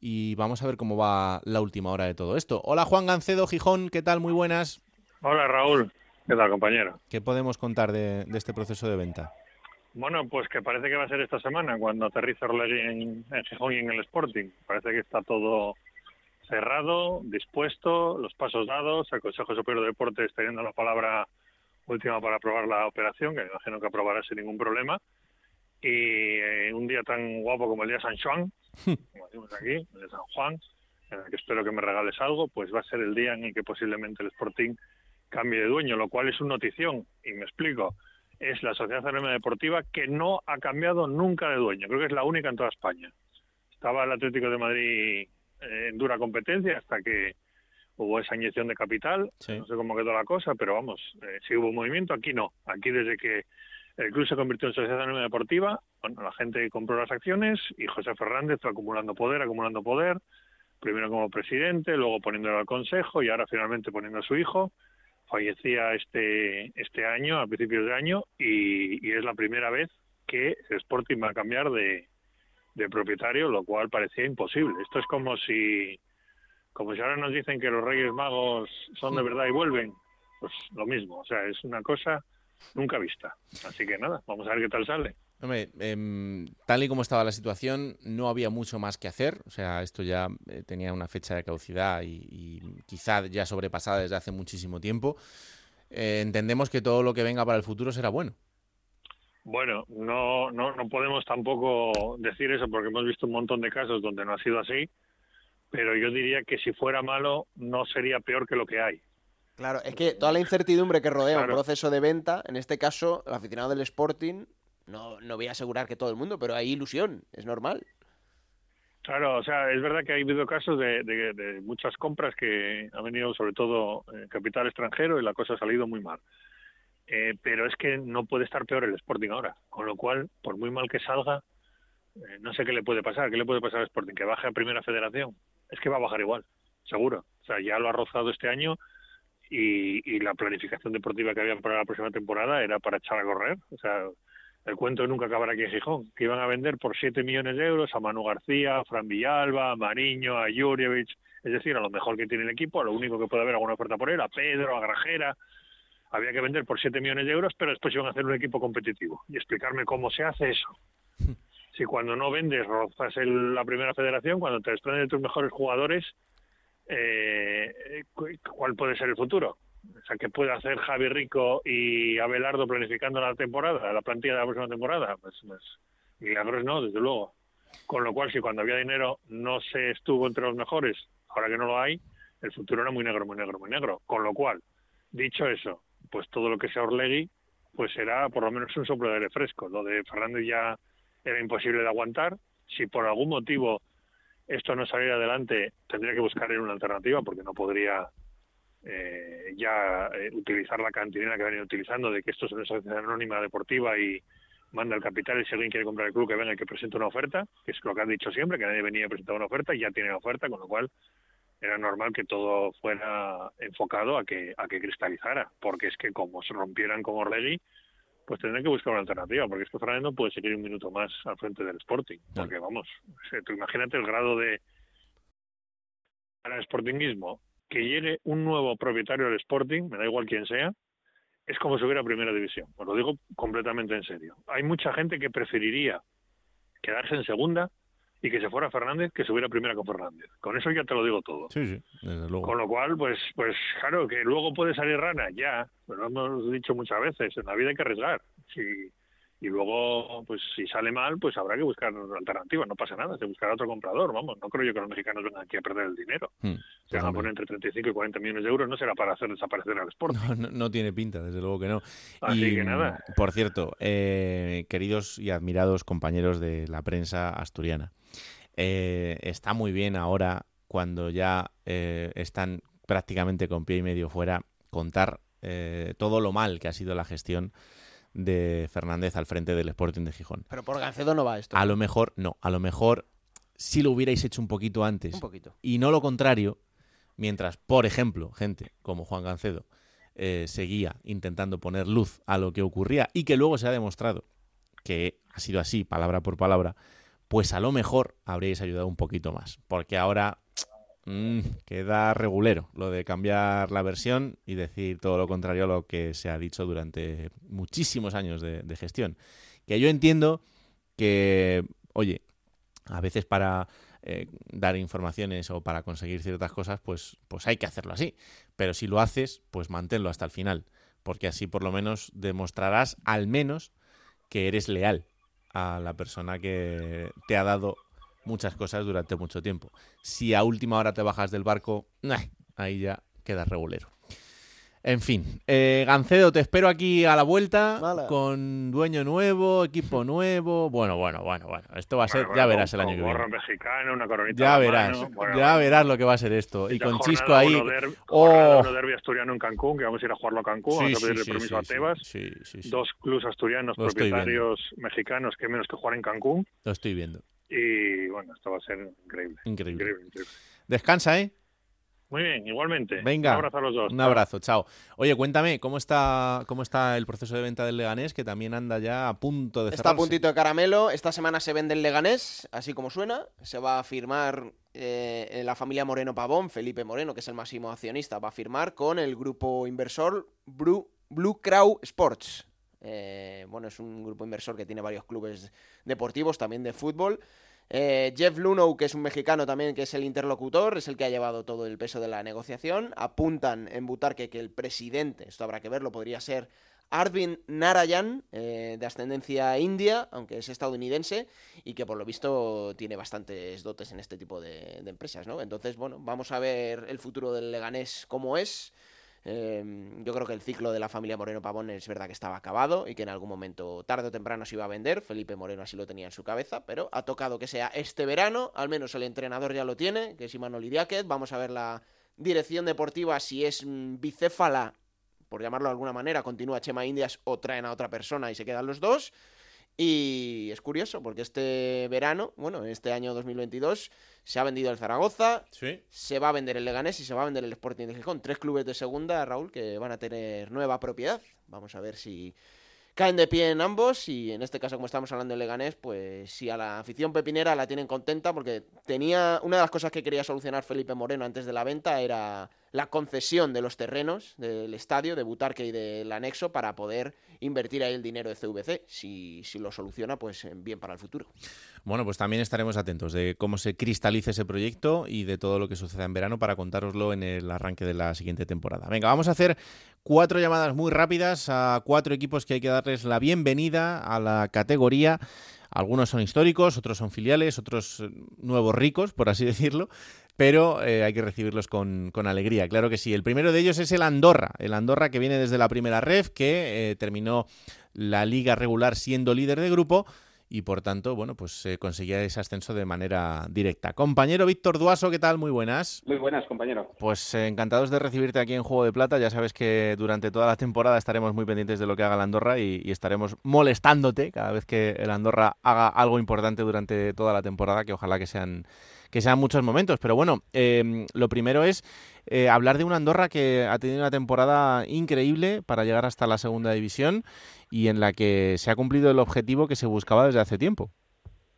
y vamos a ver cómo va la última hora de todo esto. Hola Juan Gancedo, Gijón, ¿qué tal? Muy buenas. Hola Raúl, ¿qué tal compañero? ¿Qué podemos contar de, de este proceso de venta? Bueno, pues que parece que va a ser esta semana cuando aterriza Orlegui en, en Gijón y en el Sporting. Parece que está todo cerrado, dispuesto, los pasos dados, el Consejo Superior de Deportes teniendo la palabra última para aprobar la operación, que me imagino que aprobará sin ningún problema. Y eh, un día tan guapo como el día de San Juan, como decimos aquí, el de San Juan, en el que espero que me regales algo, pues va a ser el día en el que posiblemente el Sporting cambie de dueño, lo cual es una notición, y me explico. Es la Sociedad Anónima Deportiva que no ha cambiado nunca de dueño. Creo que es la única en toda España. Estaba el Atlético de Madrid en dura competencia hasta que hubo esa inyección de capital. Sí. No sé cómo quedó la cosa, pero vamos, eh, sí hubo movimiento. Aquí no. Aquí desde que el club se convirtió en Sociedad Anónima Deportiva, bueno, la gente compró las acciones y José Fernández fue acumulando poder, acumulando poder, primero como presidente, luego poniéndolo al consejo y ahora finalmente poniendo a su hijo. Fallecía este, este año, a principios de año, y, y es la primera vez que Sporting va a cambiar de, de propietario, lo cual parecía imposible. Esto es como si, como si ahora nos dicen que los Reyes Magos son de verdad y vuelven, pues lo mismo. O sea, es una cosa nunca vista. Así que nada, vamos a ver qué tal sale. Hombre, em, tal y como estaba la situación, no había mucho más que hacer. O sea, esto ya eh, tenía una fecha de caducidad y, y quizá ya sobrepasada desde hace muchísimo tiempo. Eh, entendemos que todo lo que venga para el futuro será bueno. Bueno, no, no, no podemos tampoco decir eso porque hemos visto un montón de casos donde no ha sido así, pero yo diría que si fuera malo no sería peor que lo que hay. Claro, es que toda la incertidumbre que rodea un Claro. proceso de venta, en este caso, el aficionado del Sporting, no, no voy a asegurar que todo el mundo, pero hay ilusión, es normal. Claro, o sea, es verdad que ha habido casos de, de- de muchas compras que ha venido sobre todo eh, capital extranjero y la cosa ha salido muy mal. Eh, pero es que no puede estar peor el Sporting ahora, con lo cual, por muy mal que salga, eh, no sé qué le puede pasar. ¿Qué le puede pasar al Sporting? ¿Que baje a Primera Federación? Es que va a bajar igual, seguro. O sea, ya lo ha rozado este año y, y la planificación deportiva que había para la próxima temporada era para echar a correr. O sea, el cuento nunca acabará aquí en Gijón, que iban a vender por 7 millones de euros a Manu García, a Fran Villalba, a Mariño, a Jurjevic, es decir, a lo mejor que tiene el equipo, a lo único que puede haber alguna oferta por él, a Pedro, a Grajera. Había que vender por 7 millones de euros, pero después iban a hacer un equipo competitivo. Y explicarme cómo se hace eso. Si cuando no vendes rozas el- la primera federación, cuando te desprendes de tus mejores jugadores, eh, cu- ¿cuál puede ser el futuro? O sea, ¿qué puede hacer Javi Rico y Abelardo planificando la temporada, la plantilla de la próxima temporada? Pues, pues milagros no, desde luego. Con lo cual, si cuando había dinero no se estuvo entre los mejores, ahora que no lo hay, el futuro era muy negro, muy negro, muy negro. Con lo cual, dicho eso, pues todo lo que sea Orlegui, pues será por lo menos un soplo de aire fresco. Lo de Fernández ya era imposible de aguantar. Si por algún motivo esto no saliera adelante, tendría que buscar una alternativa porque no podría eh, ya eh, utilizar la cantinera que venía utilizando, de que esto es una sociedad anónima deportiva y manda el capital y si alguien quiere comprar el club que venga y que presente una oferta, que es lo que han dicho siempre, que nadie venía a presentar una oferta y ya tiene la oferta, con lo cual era normal que todo fuera enfocado a que a que cristalizara, porque es que como se rompieran como Orlegui, pues tendrán que buscar una alternativa, porque es que Fernando puede seguir un minuto más al frente del Sporting, porque vamos, tú imagínate el grado de para el Sportingismo que llegue un nuevo propietario del Sporting, me da igual quién sea, es como si hubiera primera división. Os lo digo completamente en serio. Hay mucha gente que preferiría quedarse en segunda y que se fuera Fernández que subiera primera con Fernández. Con eso ya te lo digo todo. Sí, sí, desde luego. Con lo cual, pues, pues claro, que luego puede salir rana, ya, pero lo hemos dicho muchas veces, en la vida hay que arriesgar. Si, y luego, pues si sale mal, pues habrá que buscar alternativas, no pasa nada, se buscará otro comprador, vamos, no creo yo que los mexicanos vengan aquí a perder el dinero. Se van a poner entre 35 y 40 millones de euros, no será para hacer desaparecer al Sporting. No, no, no tiene pinta, desde luego que no. Así y, que nada. Por cierto, eh, queridos y admirados compañeros de la prensa asturiana, eh, está muy bien ahora, cuando ya eh, están prácticamente con pie y medio fuera, contar eh, todo lo mal que ha sido la gestión de Fernández al frente del Sporting de Gijón. Pero por Gancedo no va esto. A lo mejor, no, a lo mejor si lo hubierais hecho un poquito antes. Un poquito. Y no lo contrario, mientras, por ejemplo, gente como Juan Gancedo eh, seguía intentando poner luz a lo que ocurría y que luego se ha demostrado que ha sido así, palabra por palabra, pues a lo mejor habríais ayudado un poquito más. Porque ahora mm, queda regulero lo de cambiar la versión y decir todo lo contrario a lo que se ha dicho durante muchísimos años de, gestión. Que yo entiendo que, oye, a veces para eh, dar informaciones o para conseguir ciertas cosas, pues, pues hay que hacerlo así. Pero si lo haces, pues manténlo hasta el final, porque así por lo menos demostrarás al menos que eres leal a la persona que te ha dado muchas cosas durante mucho tiempo. Si a última hora te bajas del barco, nah, ahí ya quedas regulero. En fin, eh, Gancedo, te espero aquí a la vuelta con dueño nuevo, equipo nuevo. Bueno, bueno, bueno, bueno. Esto va a ser, Bueno, ya bueno, verás el año que gorro viene. mexicano, una coronita Ya verás, bueno, ya bueno. verás lo que va a ser esto. Y con Chisco ahí. uno der- ¡Oh! derbi asturiano en Cancún, que vamos a ir a jugarlo a Cancún, Sí, vamos a sí, pedirle sí, permiso sí, a. Tebas. Sí, sí, sí. Dos clubes asturianos Lo propietarios mexicanos, que menos que jugar en Cancún. Lo estoy viendo. Y bueno, esto va a ser increíble. Increíble. Increíble, increíble. Descansa, ¿eh? Muy bien, igualmente. Venga. Un abrazo a los dos. Un abrazo, chao. Oye, cuéntame, ¿cómo está, ¿cómo está el proceso de venta del Leganés, que también anda ya a punto de Está a cerrarse? puntito de caramelo. Esta semana se vende el Leganés, así como suena. Se va a firmar eh, la familia Moreno Pavón, Felipe Moreno, que es el máximo accionista, va a firmar con el grupo inversor Blue, Blue Crow Sports. Eh, bueno, es un grupo inversor que tiene varios clubes deportivos, también de fútbol. Eh, Jeff Lunow, que es un mexicano también, que es el interlocutor, es el que ha llevado todo el peso de la negociación. Apuntan en Butarque que el presidente, esto habrá que verlo, podría ser Arvind Narayan, eh, de ascendencia india, aunque es estadounidense, y que por lo visto tiene bastantes dotes en este tipo de, de empresas, ¿no? Entonces, bueno, vamos a ver el futuro del Leganés cómo es. Eh, yo creo que el ciclo de la familia Moreno Pavón es verdad que estaba acabado y que en algún momento, tarde o temprano, se iba a vender. Felipe Moreno así lo tenía en su cabeza, pero ha tocado que sea este verano, al menos el entrenador ya lo tiene, que es Imanol Idiáquez. Vamos a ver la dirección deportiva si es mm, bicéfala por llamarlo de alguna manera, continúa Chema Indias o traen a otra persona y se quedan los dos. Y es curioso porque este verano, bueno, este año 2022, se ha vendido el Zaragoza, Sí. se va a vender el Leganés y se va a vender el Sporting de Gijón. Tres clubes de segunda, Raúl, que van a tener nueva propiedad. Vamos a ver si caen de pie en ambos y en este caso, como estamos hablando del Leganés, pues si a la afición pepinera la tienen contenta porque tenía una de las cosas que quería solucionar Felipe Moreno antes de la venta era la concesión de los terrenos del estadio, de Butarque y del anexo para poder invertir ahí el dinero de CVC. Si, si lo soluciona, pues bien para el futuro. Bueno, pues también estaremos atentos de cómo se cristalice ese proyecto y de todo lo que suceda en verano para contároslo en el arranque de la siguiente temporada. Venga, vamos a hacer cuatro llamadas muy rápidas a cuatro equipos que hay que darles la bienvenida a la categoría. Algunos son históricos, otros son filiales, otros nuevos ricos, por así decirlo, pero eh, hay que recibirlos con, con alegría, claro que sí. El primero de ellos es el Andorra, el Andorra que viene desde la primera ref, que eh, terminó la liga regular siendo líder de grupo y por tanto, bueno, pues se conseguía ese ascenso de manera directa. Compañero Víctor Duaso, ¿qué tal? Muy buenas. Muy buenas, compañero. Pues eh, encantados de recibirte aquí en Juego de Plata. Ya sabes que durante toda la temporada estaremos muy pendientes de lo que haga la Andorra y, estaremos molestándote cada vez que el Andorra haga algo importante durante toda la temporada, que ojalá que sean que sean muchos momentos. Pero bueno, em, lo primero es eh, hablar de una Andorra que ha tenido una temporada increíble para llegar hasta la segunda división y en la que se ha cumplido el objetivo que se buscaba desde hace tiempo.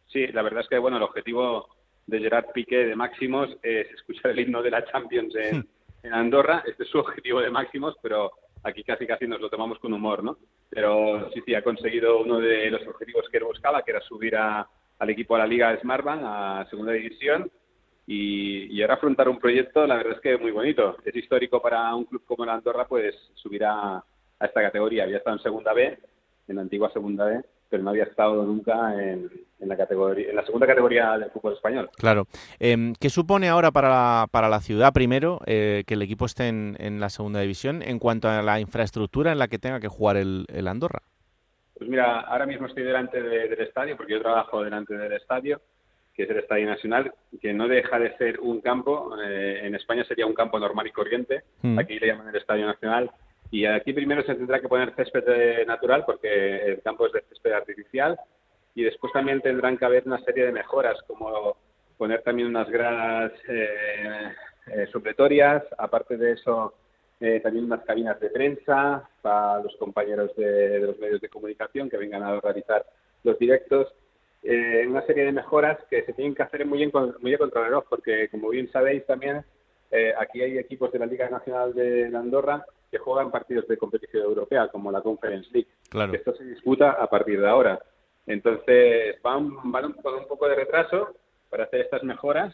Sí, la verdad es que bueno, el objetivo de Gerard Piqué de Máximos es escuchar el himno de la Champions en, hmm. en Andorra. Este es su objetivo de Máximos, pero aquí casi casi nos lo tomamos con humor, ¿no? Pero sí, sí, ha conseguido uno de los objetivos que él buscaba, que era subir a, al equipo a la Liga Smartbank, a Segunda División, y, ahora afrontar un proyecto, la verdad es que muy bonito. Es histórico para un club como la Andorra, pues subir a, esta categoría. Había estado en Segunda B, en la antigua Segunda B, pero no había estado nunca en, la categoría, en la segunda categoría del fútbol español. Claro. Eh, ¿Qué supone ahora para la, para la ciudad, primero, eh, que el equipo esté en, en, la segunda división en cuanto a la infraestructura en la que tenga que jugar el, el Andorra? Pues mira, ahora mismo estoy delante del estadio, porque yo trabajo delante del estadio, que es el Estadio Nacional, que no deja de ser un campo, eh, en España sería un campo normal y corriente, mm. aquí le llaman el Estadio Nacional, y aquí primero se tendrá que poner césped natural, porque el campo es de césped artificial, y después también tendrán que haber una serie de mejoras, como poner también unas gradas eh, eh supletorias, aparte de eso eh, también unas cabinas de prensa para los compañeros de, los medios de comunicación que vengan a realizar los directos. Eh, una serie de mejoras que se tienen que hacer muy, en, muy a contrarreloj, porque como bien sabéis también, eh, aquí hay equipos de la Liga Nacional de Andorra que juegan partidos de competición europea, como la Conference League. Claro. Esto se disputa a partir de ahora. Entonces, van, van con un poco de retraso para hacer estas mejoras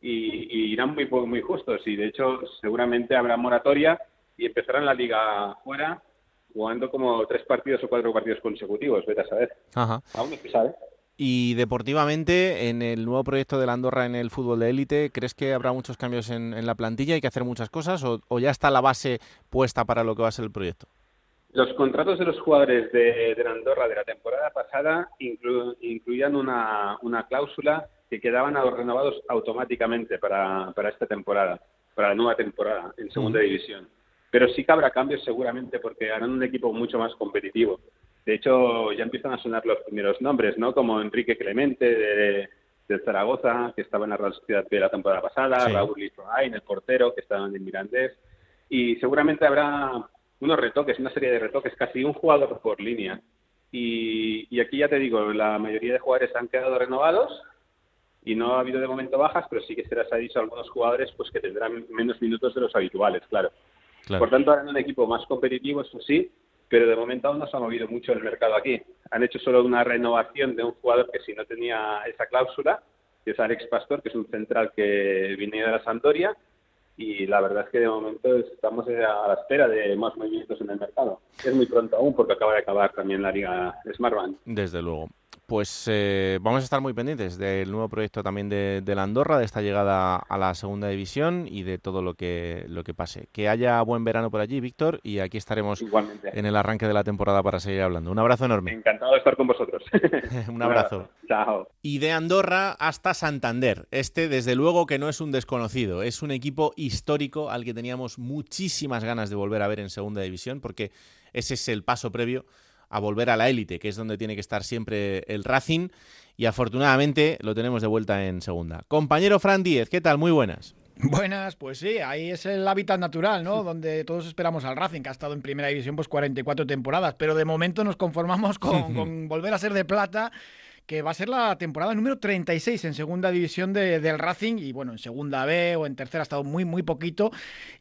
y, irán muy, muy justos. Y de hecho, seguramente habrá moratoria y empezarán la liga fuera jugando como tres partidos o cuatro partidos consecutivos. Vete a saber. Ajá. Aún no se sabe. Y deportivamente, en el nuevo proyecto de la Andorra en el fútbol de élite, ¿crees que habrá muchos cambios en, la plantilla? ¿Hay que hacer muchas cosas o, ya está la base puesta para lo que va a ser el proyecto? Los contratos de los jugadores de, la Andorra de la temporada pasada incluían una, una cláusula que quedaban renovados automáticamente para, para esta temporada, para la nueva temporada en segunda división. Pero sí que habrá cambios seguramente porque harán un equipo mucho más competitivo. De hecho, ya empiezan a sonar los primeros nombres, ¿no? Como Enrique Clemente de, Zaragoza, que estaba en la Real Sociedad de la temporada pasada, Raúl Lizoain, el portero, que estaba en Mirandés. Y seguramente habrá unos retoques, una serie de retoques, casi un jugador por línea. Y, y aquí ya te digo, la mayoría de jugadores han quedado renovados y no ha habido de momento bajas, pero sí que se les ha dicho a algunos jugadores pues que tendrán menos minutos de los habituales, claro. Por tanto, harán un equipo más competitivo, eso sí, pero de momento aún no se ha movido mucho el mercado aquí. Han hecho solo una renovación de un jugador que si no tenía esa cláusula, que es Alex Pastor, que es un central que viene de la Santoria, y la verdad es que de momento estamos a la espera de más movimientos en el mercado. Es muy pronto aún porque acaba de acabar también la liga Smartbank. Desde luego. Pues eh, vamos a estar muy pendientes del nuevo proyecto también de, la Andorra, de esta llegada a la segunda división y de todo lo que, lo que pase. Que haya buen verano por allí, Víctor, y aquí estaremos en el arranque de la temporada para seguir hablando. Un abrazo enorme. Encantado de estar con vosotros. un abrazo. Chao. Y de Andorra hasta Santander. Este, desde luego, que no es un desconocido, es un equipo histórico al que teníamos muchísimas ganas de volver a ver en segunda división, porque ese es el paso previo a volver a la élite, que es donde tiene que estar siempre el Racing, y afortunadamente lo tenemos de vuelta en segunda. Compañero Fran Díez, ¿qué tal? Muy buenas. Buenas, pues sí, ahí es el hábitat natural, ¿no? Donde todos esperamos al Racing, que ha estado en primera división pues 44 temporadas, pero de momento nos conformamos con volver a ser de plata que va a ser la temporada número 36 en segunda división de, del Racing y bueno, en segunda B o en tercera ha estado muy, muy poquito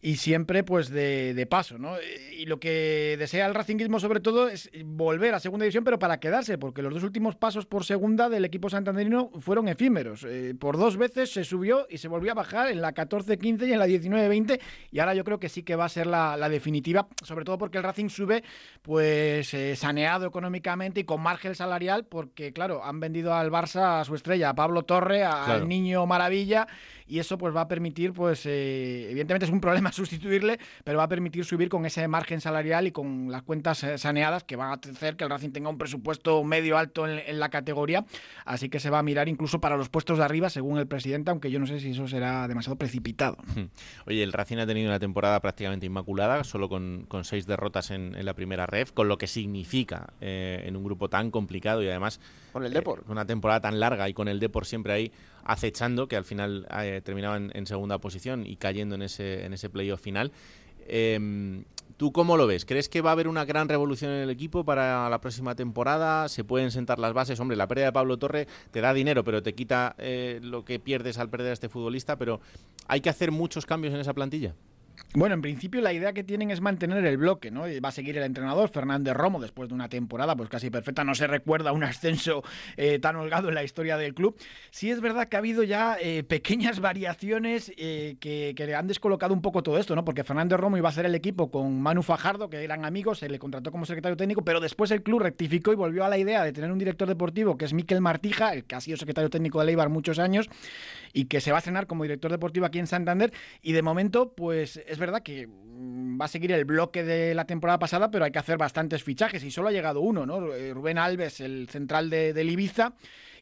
y siempre pues de, paso, ¿no? Y lo que desea el Racingismo sobre todo es volver a segunda división pero para quedarse, porque los dos últimos pasos por segunda del equipo santanderino fueron efímeros. Eh, por dos veces se subió y se volvió a bajar en la 14-15 y en la 19-20 y ahora yo creo que sí que va a ser la, definitiva, sobre todo porque el Racing sube pues eh, saneado económicamente y con margen salarial porque claro, ha Han vendido al Barça a su estrella, a Pablo Torre, al Claro. niño maravilla, y eso pues va a permitir, pues eh, evidentemente es un problema sustituirle, pero va a permitir subir con ese margen salarial y con las cuentas eh, saneadas que van a hacer que el Racing tenga un presupuesto medio alto en, en la categoría, así que se va a mirar incluso para los puestos de arriba, según el presidente, aunque yo no sé si eso será demasiado precipitado. Oye, el Racing ha tenido una temporada prácticamente inmaculada, solo con, con seis derrotas en, en la primera ref, con lo que significa eh, en un grupo tan complicado y además Con el Depor. una temporada tan larga y con el Depor siempre ahí acechando, que al final eh, terminaba en, segunda posición y cayendo en ese, en ese playoff final. Em, ¿Tú cómo lo ves? ¿Crees que va a haber una gran revolución en el equipo para la próxima temporada? ¿Se pueden sentar las bases? Hombre, la pérdida de Pablo Torre te da dinero, pero te quita eh, lo que pierdes al perder a este futbolista. Pero hay que hacer muchos cambios en esa plantilla. Bueno, en principio la idea que tienen es mantener el bloque, ¿no? Y Va a seguir el entrenador Fernández Romo después de una temporada pues casi perfecta. No se recuerda un ascenso eh, tan holgado en la historia del club. Sí es verdad que ha habido ya eh, pequeñas variaciones eh, que, que han descolocado un poco todo esto, ¿no? Porque Fernández Romo iba a ser el equipo con Manu Fajardo, que eran amigos, se le contrató como secretario técnico, pero después el club rectificó y volvió a la idea de tener un director deportivo que es Miquel Martija, el que ha sido secretario técnico de Leibar muchos años y que se va a estrenar como director deportivo aquí en Santander. Y de momento, pues es verdad que mm, va a seguir el bloque de la temporada pasada, pero hay que hacer bastantes fichajes y solo ha llegado uno, ¿no? Eh, Rubén Alves, el central de, del Ibiza.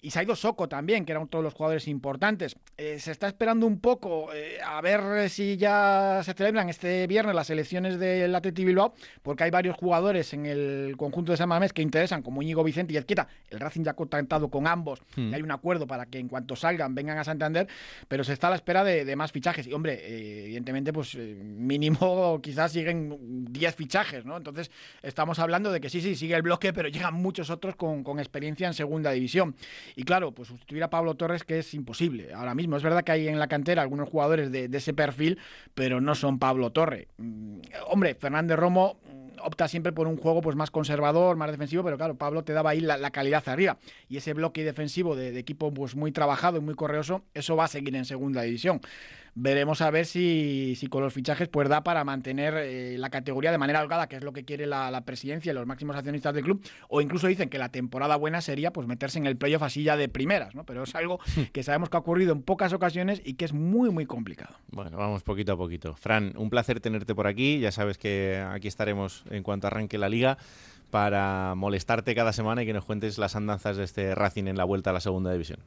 Y se ha ido Soco también, que eran todos los jugadores importantes. Eh, se está esperando un poco eh, a ver si ya se celebran este viernes las elecciones del Atleti Bilbao, porque hay varios jugadores en el conjunto de San Mamés que interesan, como Íñigo Vicente y Ezquieta. El Racing ya ha contactado con ambos Hmm. y hay un acuerdo para que en cuanto salgan vengan a Santander, pero se está a la espera de, de más fichajes. Y hombre, eh, evidentemente, pues eh, mínimo quizás siguen 10 fichajes, ¿no? Entonces estamos hablando de que sí, sí, sigue el bloque, pero llegan muchos otros con, con experiencia en segunda división. Y claro, pues sustituir a Pablo Torres, que es imposible ahora mismo. Es verdad que hay en la cantera algunos jugadores de, de ese perfil, pero no son Pablo Torre. Mm, hombre, Fernández Romo mm, opta siempre por un juego pues más conservador, más defensivo, pero claro, Pablo te daba ahí la, la calidad arriba. Y ese bloque defensivo de, de equipo pues muy trabajado y muy correoso, eso va a seguir en segunda división. Veremos a ver si, si con los fichajes pues da para mantener eh, la categoría de manera holgada, que es lo que quiere la, la presidencia y los máximos accionistas del club, o incluso dicen que la temporada buena sería pues meterse en el playoff así ya de primeras, ¿no? Pero es algo que sabemos que ha ocurrido en pocas ocasiones y que es muy, muy complicado. Bueno, vamos poquito a poquito. Fran, un placer tenerte por aquí. Ya sabes que aquí estaremos en cuanto arranque la liga para molestarte cada semana y que nos cuentes las andanzas de este Racing en la vuelta a la segunda división.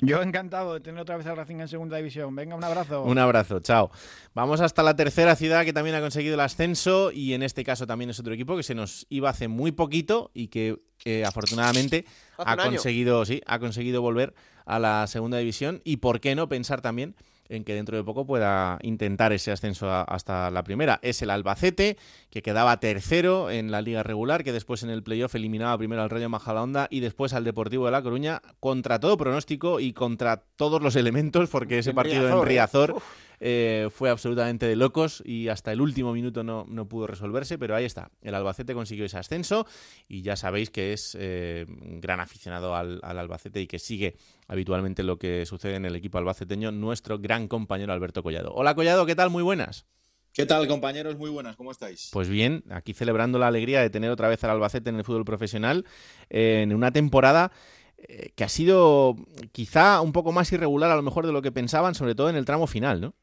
Yo encantado de tener otra vez al Racing en segunda división. Venga, un abrazo. Un abrazo, chao. Vamos hasta la tercera ciudad que también ha conseguido el ascenso y en este caso también es otro equipo que se nos iba hace muy poquito y que eh, afortunadamente ha conseguido, sí, ha conseguido volver a la segunda división y por qué no pensar también en que dentro de poco pueda intentar ese ascenso a- hasta la primera. Es el Albacete, que quedaba tercero en la liga regular, que después en el playoff eliminaba primero al Rayo Majadahonda y después al Deportivo de La Coruña, contra todo pronóstico y contra todos los elementos, porque ese En partido Riazor, en. Riazor eh, fue absolutamente de locos y hasta el último minuto no, no pudo resolverse, pero ahí está. El Albacete consiguió ese ascenso y ya sabéis que es eh, un gran aficionado al, al Albacete y que sigue habitualmente lo que sucede en el equipo albaceteño, nuestro gran compañero Alberto Collado. Hola Collado, ¿qué tal? Muy buenas. ¿Qué tal, compañeros? Muy buenas, ¿cómo estáis? Pues bien, aquí celebrando la alegría de tener otra vez al Albacete en el fútbol profesional eh, en una temporada eh, que ha sido quizá un poco más irregular a lo mejor de lo que pensaban, sobre todo en el tramo final, ¿no?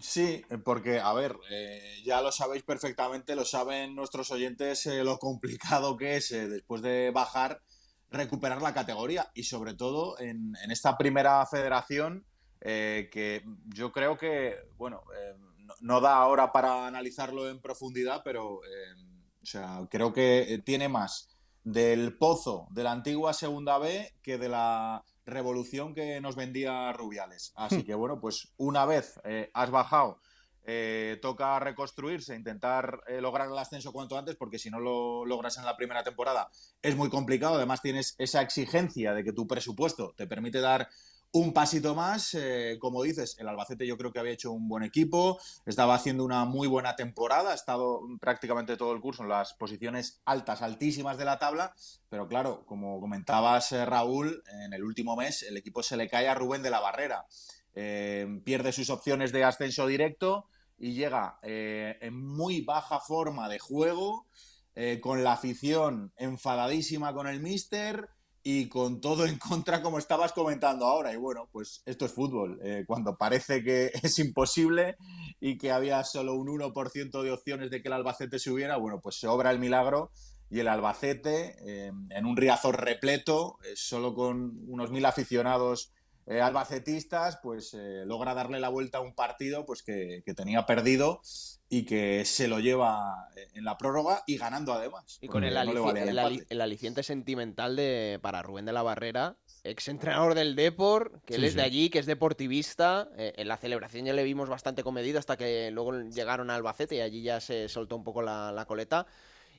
Sí, porque, a ver, eh, ya lo sabéis perfectamente, lo saben nuestros oyentes, eh, lo complicado que es eh, después de bajar recuperar la categoría. Y sobre todo en, en esta primera federación eh, que yo creo que, bueno, eh, no, da ahora para analizarlo en profundidad, pero eh, creo que eh, tiene más del pozo de la antigua segunda B que de la revolución que nos vendía Rubiales. Así que bueno, pues una vez eh, has bajado, eh, toca reconstruirse, intentar eh, lograr el ascenso cuanto antes, porque si no lo logras en la primera temporada es muy complicado. Además tienes esa exigencia de que tu presupuesto te permite dar un pasito más. eh, como dices, el Albacete yo creo que había hecho un buen equipo, estaba haciendo una muy buena temporada, ha estado prácticamente todo el curso en las posiciones altas, altísimas de la tabla, pero claro, como comentabas eh, Raúl, en el último mes el equipo se le cae a Rubén de la Barrera, Eh, pierde sus opciones de ascenso directo y llega en muy baja forma de juego, con la afición enfadadísima con el míster y con todo en contra como estabas comentando ahora. Y bueno, pues esto es fútbol. Eh, cuando parece que es imposible y que había solo un 1% de opciones de que el Albacete subiera, bueno, pues se obra el milagro y el Albacete, eh, en un Riazor repleto, eh, solo con unos mil aficionados eh, albacetistas, pues logra darle la vuelta a un partido pues que, que, tenía perdido y que se lo lleva en la prórroga y ganando además. Y con el, alici no el, el, el, aliciente sentimental de, para Rubén de la Barrera, ex entrenador del Depor, que sí, él es sí. de allí, que es deportivista. Eh, en la celebración ya le vimos bastante comedido hasta que luego llegaron a Albacete y allí ya se soltó un poco la, la coleta.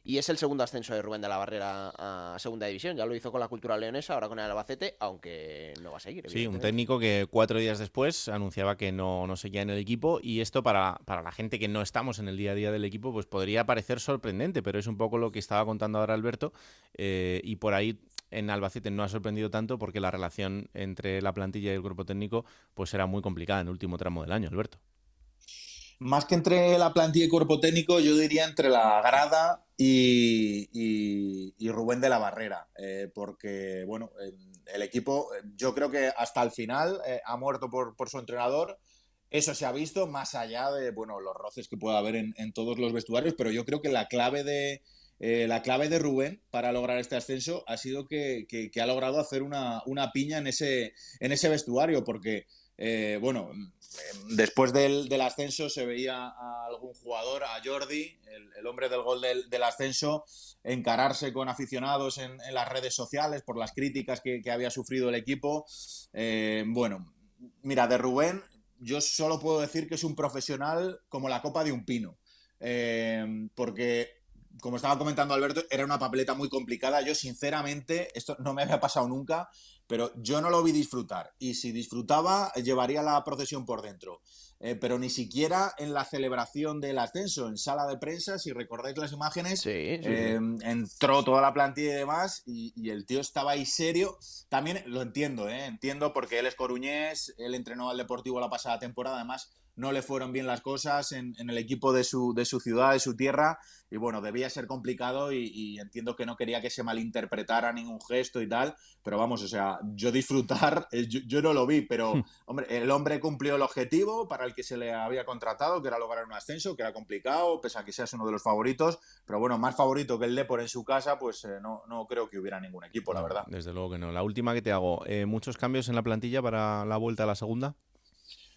Y es el segundo ascenso de Rubén de la Barrera a Segunda División. Ya lo hizo con la Cultura Leonesa, ahora con el Albacete, aunque no va a seguir. Sí, un técnico que cuatro días después anunciaba que no, no seguía en el equipo. Y esto para, para la gente que no estamos en el día a día del equipo, pues podría parecer sorprendente, pero es un poco lo que estaba contando ahora Alberto. Eh, y por ahí en Albacete no ha sorprendido tanto porque la relación entre la plantilla y el cuerpo técnico pues era muy complicada en el último tramo del año, Alberto. Más que entre la plantilla y cuerpo técnico, yo diría entre la grada y, Rubén de la Barrera, eh, porque bueno, el equipo yo creo que hasta el final eh, ha muerto por, su entrenador. Eso se ha visto más allá de bueno, los roces que pueda haber en, todos los vestuarios, pero yo creo que la clave de, eh, la clave de Rubén para lograr este ascenso ha sido que, que, que ha logrado hacer una, una, piña en ese, en ese vestuario, porque eh, bueno, después del, ascenso se veía a algún jugador, a Jordi, el, hombre del gol del, ascenso, encararse con aficionados en, las redes sociales por las críticas que, que había sufrido el equipo. Eh, bueno, mira, de Rubén yo solo puedo decir que es un profesional como la copa de un pino, eh, porque como estaba comentando Alberto, era una papeleta muy complicada. Yo, sinceramente, esto no me había pasado nunca, pero yo no lo vi disfrutar. Y si disfrutaba, llevaría la procesión por dentro. Eh, pero ni siquiera en la celebración del ascenso, en sala de prensa, si recordáis las imágenes, sí, sí, eh, entró toda la plantilla y demás, y, y, el tío estaba ahí serio. También lo entiendo, ¿eh? entiendo porque él es coruñés, él entrenó al Deportivo la pasada temporada, además no le fueron bien las cosas en, en el equipo de su, de su, ciudad, de su tierra, y bueno, debía ser complicado y, y, entiendo que no quería que se malinterpretara ningún gesto y tal, pero vamos, o sea, yo disfrutar, eh, yo, yo no lo vi, pero hombre, el hombre cumplió el objetivo para el que se le había contratado, que era lograr un ascenso, que era complicado, pese a que seas uno de los favoritos, pero bueno, más favorito que el Depor en su casa, pues eh, no, no creo que hubiera ningún equipo, la verdad. Desde luego que no. La última que te hago, eh, ¿muchos cambios en la plantilla para la vuelta a la segunda?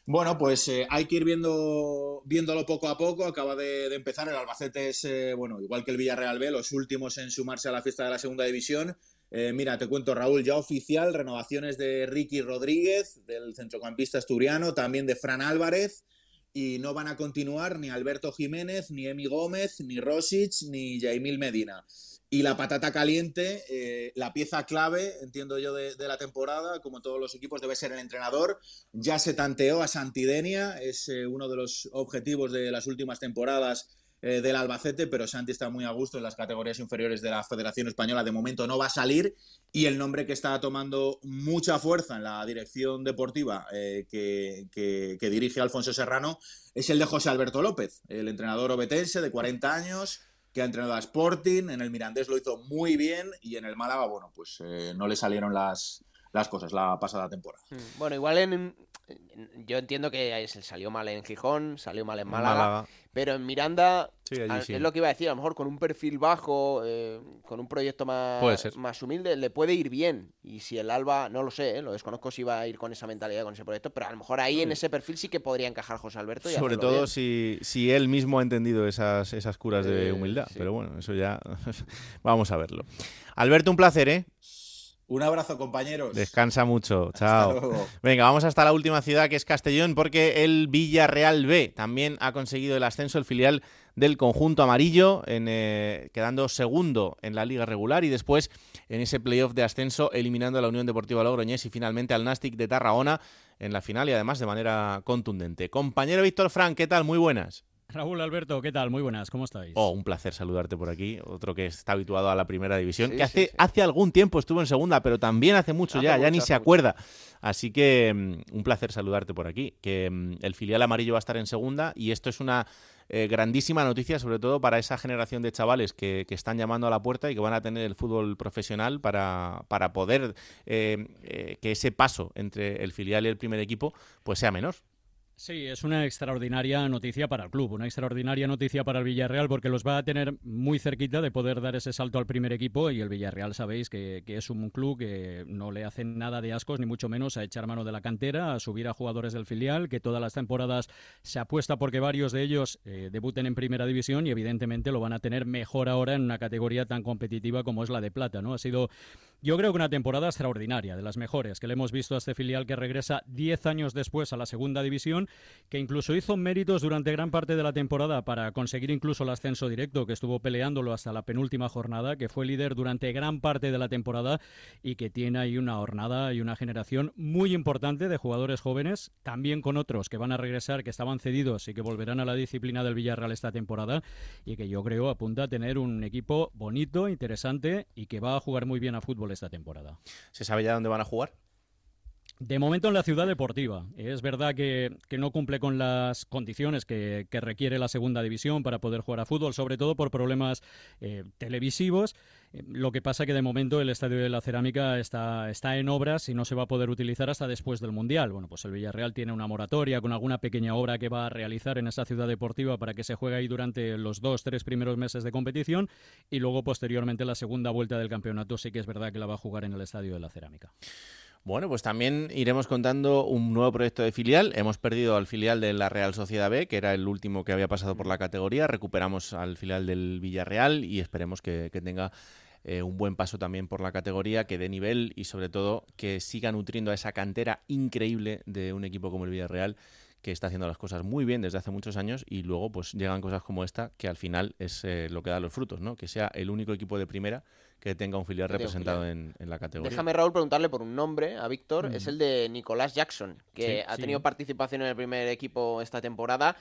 Bueno, pues eh, hay que ir viendo, viéndolo poco a poco. Acaba de, empezar. El Albacete es, eh, bueno, igual que el Villarreal B, los últimos en sumarse a la fiesta de la segunda división. Eh, mira, te cuento, Raúl, ya oficial, renovaciones de Ricky Rodríguez, del centrocampista asturiano, también de Fran Álvarez. Y no van a continuar ni Alberto Jiménez, ni Emi Gómez, ni Rosic, ni Jaimil Medina. Y la patata caliente, eh, la pieza clave, entiendo yo, de, la temporada, como todos los equipos, debe ser el entrenador. Ya se tanteó a Santidenia, es eh, uno de los objetivos de las últimas temporadas eh, del Albacete, pero Santi está muy a gusto en las categorías inferiores de la Federación Española. De momento no va a salir y el nombre que está tomando mucha fuerza en la dirección deportiva eh, que, dirige Alfonso Serrano es el de José Alberto López, el entrenador obetense de 40 años que ha entrenado a Sporting, en el Mirandés lo hizo muy bien y en el Málaga, bueno, pues eh, no le salieron las, las cosas la pasada temporada. Bueno, igual en, yo entiendo que salió mal en Gijón, salió mal en Málaga, Málaga. pero en Miranda sí, sí. es lo que iba a decir, a lo mejor con un perfil bajo, eh, con un proyecto más, más humilde, le puede ir bien. Y si el Alba, no lo sé, eh, lo desconozco si va a ir con esa mentalidad, con ese proyecto, pero a lo mejor ahí sí. en ese perfil sí que podría encajar José Alberto. Y Sobre todo si, si él mismo ha entendido esas, esas curas de humildad, pero bueno, eso ya vamos a verlo. Alberto, un placer, ¿eh? Un abrazo, compañeros. Descansa mucho. Chao. Venga, vamos hasta la última ciudad que es Castellón, porque el Villarreal B también ha conseguido el ascenso, el filial del conjunto amarillo, en, eh, quedando segundo en la liga regular y después en ese playoff de ascenso, eliminando a la Unión Deportiva Logroñés y finalmente al Nastic de Tarragona en la final y además de manera contundente. Compañero Víctor Frank, ¿qué tal? Muy buenas. Raúl Alberto, ¿qué tal? Muy buenas, ¿cómo estáis? Oh, un placer saludarte por aquí. Otro que está habituado a la primera división, Sí, que hace, sí. hace algún tiempo estuvo en segunda, pero también hace mucho Hace ya, ya ni se mucho. acuerda. Así que mm, un placer saludarte por aquí. Que mm, el filial amarillo va a estar en segunda y esto es una eh, grandísima noticia, sobre todo para esa generación de chavales que, que están llamando a la puerta y que van a tener el fútbol profesional para, para poder eh, eh, que ese paso entre el filial y el primer equipo pues sea menor. Sí, es una extraordinaria noticia para el club, una extraordinaria noticia para el Villarreal porque los va a tener muy cerquita de poder dar ese salto al primer equipo y el Villarreal sabéis que, es un club que no le hace nada de ascos ni mucho menos a echar mano de la cantera, a subir a jugadores del filial, que todas las temporadas se apuesta porque varios de ellos eh, debuten en primera división y evidentemente lo van a tener mejor ahora en una categoría tan competitiva como es la de plata, ¿no? Ha sido yo creo que una temporada extraordinaria, de las mejores que le hemos visto a este filial que regresa 10 años después a la segunda división, que incluso hizo méritos durante gran parte de la temporada para conseguir incluso el ascenso directo, que estuvo peleándolo hasta la penúltima jornada, que fue líder durante gran parte de la temporada y que tiene ahí una jornada y una generación muy importante de jugadores jóvenes, también con otros que van a regresar, que estaban cedidos y que volverán a la disciplina del Villarreal esta temporada y que yo creo apunta a tener un equipo bonito, interesante y que va a jugar muy bien a fútbol esta temporada. ¿Se sabe ya dónde van a jugar? De momento en la ciudad deportiva. Es verdad que, que no cumple con las condiciones que, que requiere la segunda división para poder jugar a fútbol, sobre todo por problemas eh, televisivos. Lo que pasa que de momento el Estadio de la Cerámica está, está en obras y no se va a poder utilizar hasta después del Mundial. Bueno, pues el Villarreal tiene una moratoria con alguna pequeña obra que va a realizar en esa ciudad deportiva para que se juegue ahí durante los dos, tres primeros meses de competición y luego posteriormente la segunda vuelta del campeonato sí que es verdad que la va a jugar en el Estadio de la Cerámica. Bueno, pues también iremos contando un nuevo proyecto de filial. Hemos perdido al filial de la Real Sociedad B, que era el último que había pasado por la categoría. Recuperamos al filial del Villarreal y esperemos que tenga eh, un buen paso también por la categoría, que dé nivel y sobre todo que siga nutriendo a esa cantera increíble de un equipo como el Villarreal que está haciendo las cosas muy bien desde hace muchos años y luego pues llegan cosas como esta que al final es eh, lo que da los frutos, ¿no? Que sea el único equipo de primera que tenga un filial representado en, en la categoría. Déjame, Raúl, preguntarle por un nombre a Víctor. Es el de Nicolás Jackson, que Sí, ha sí. tenido participación en el primer equipo esta temporada,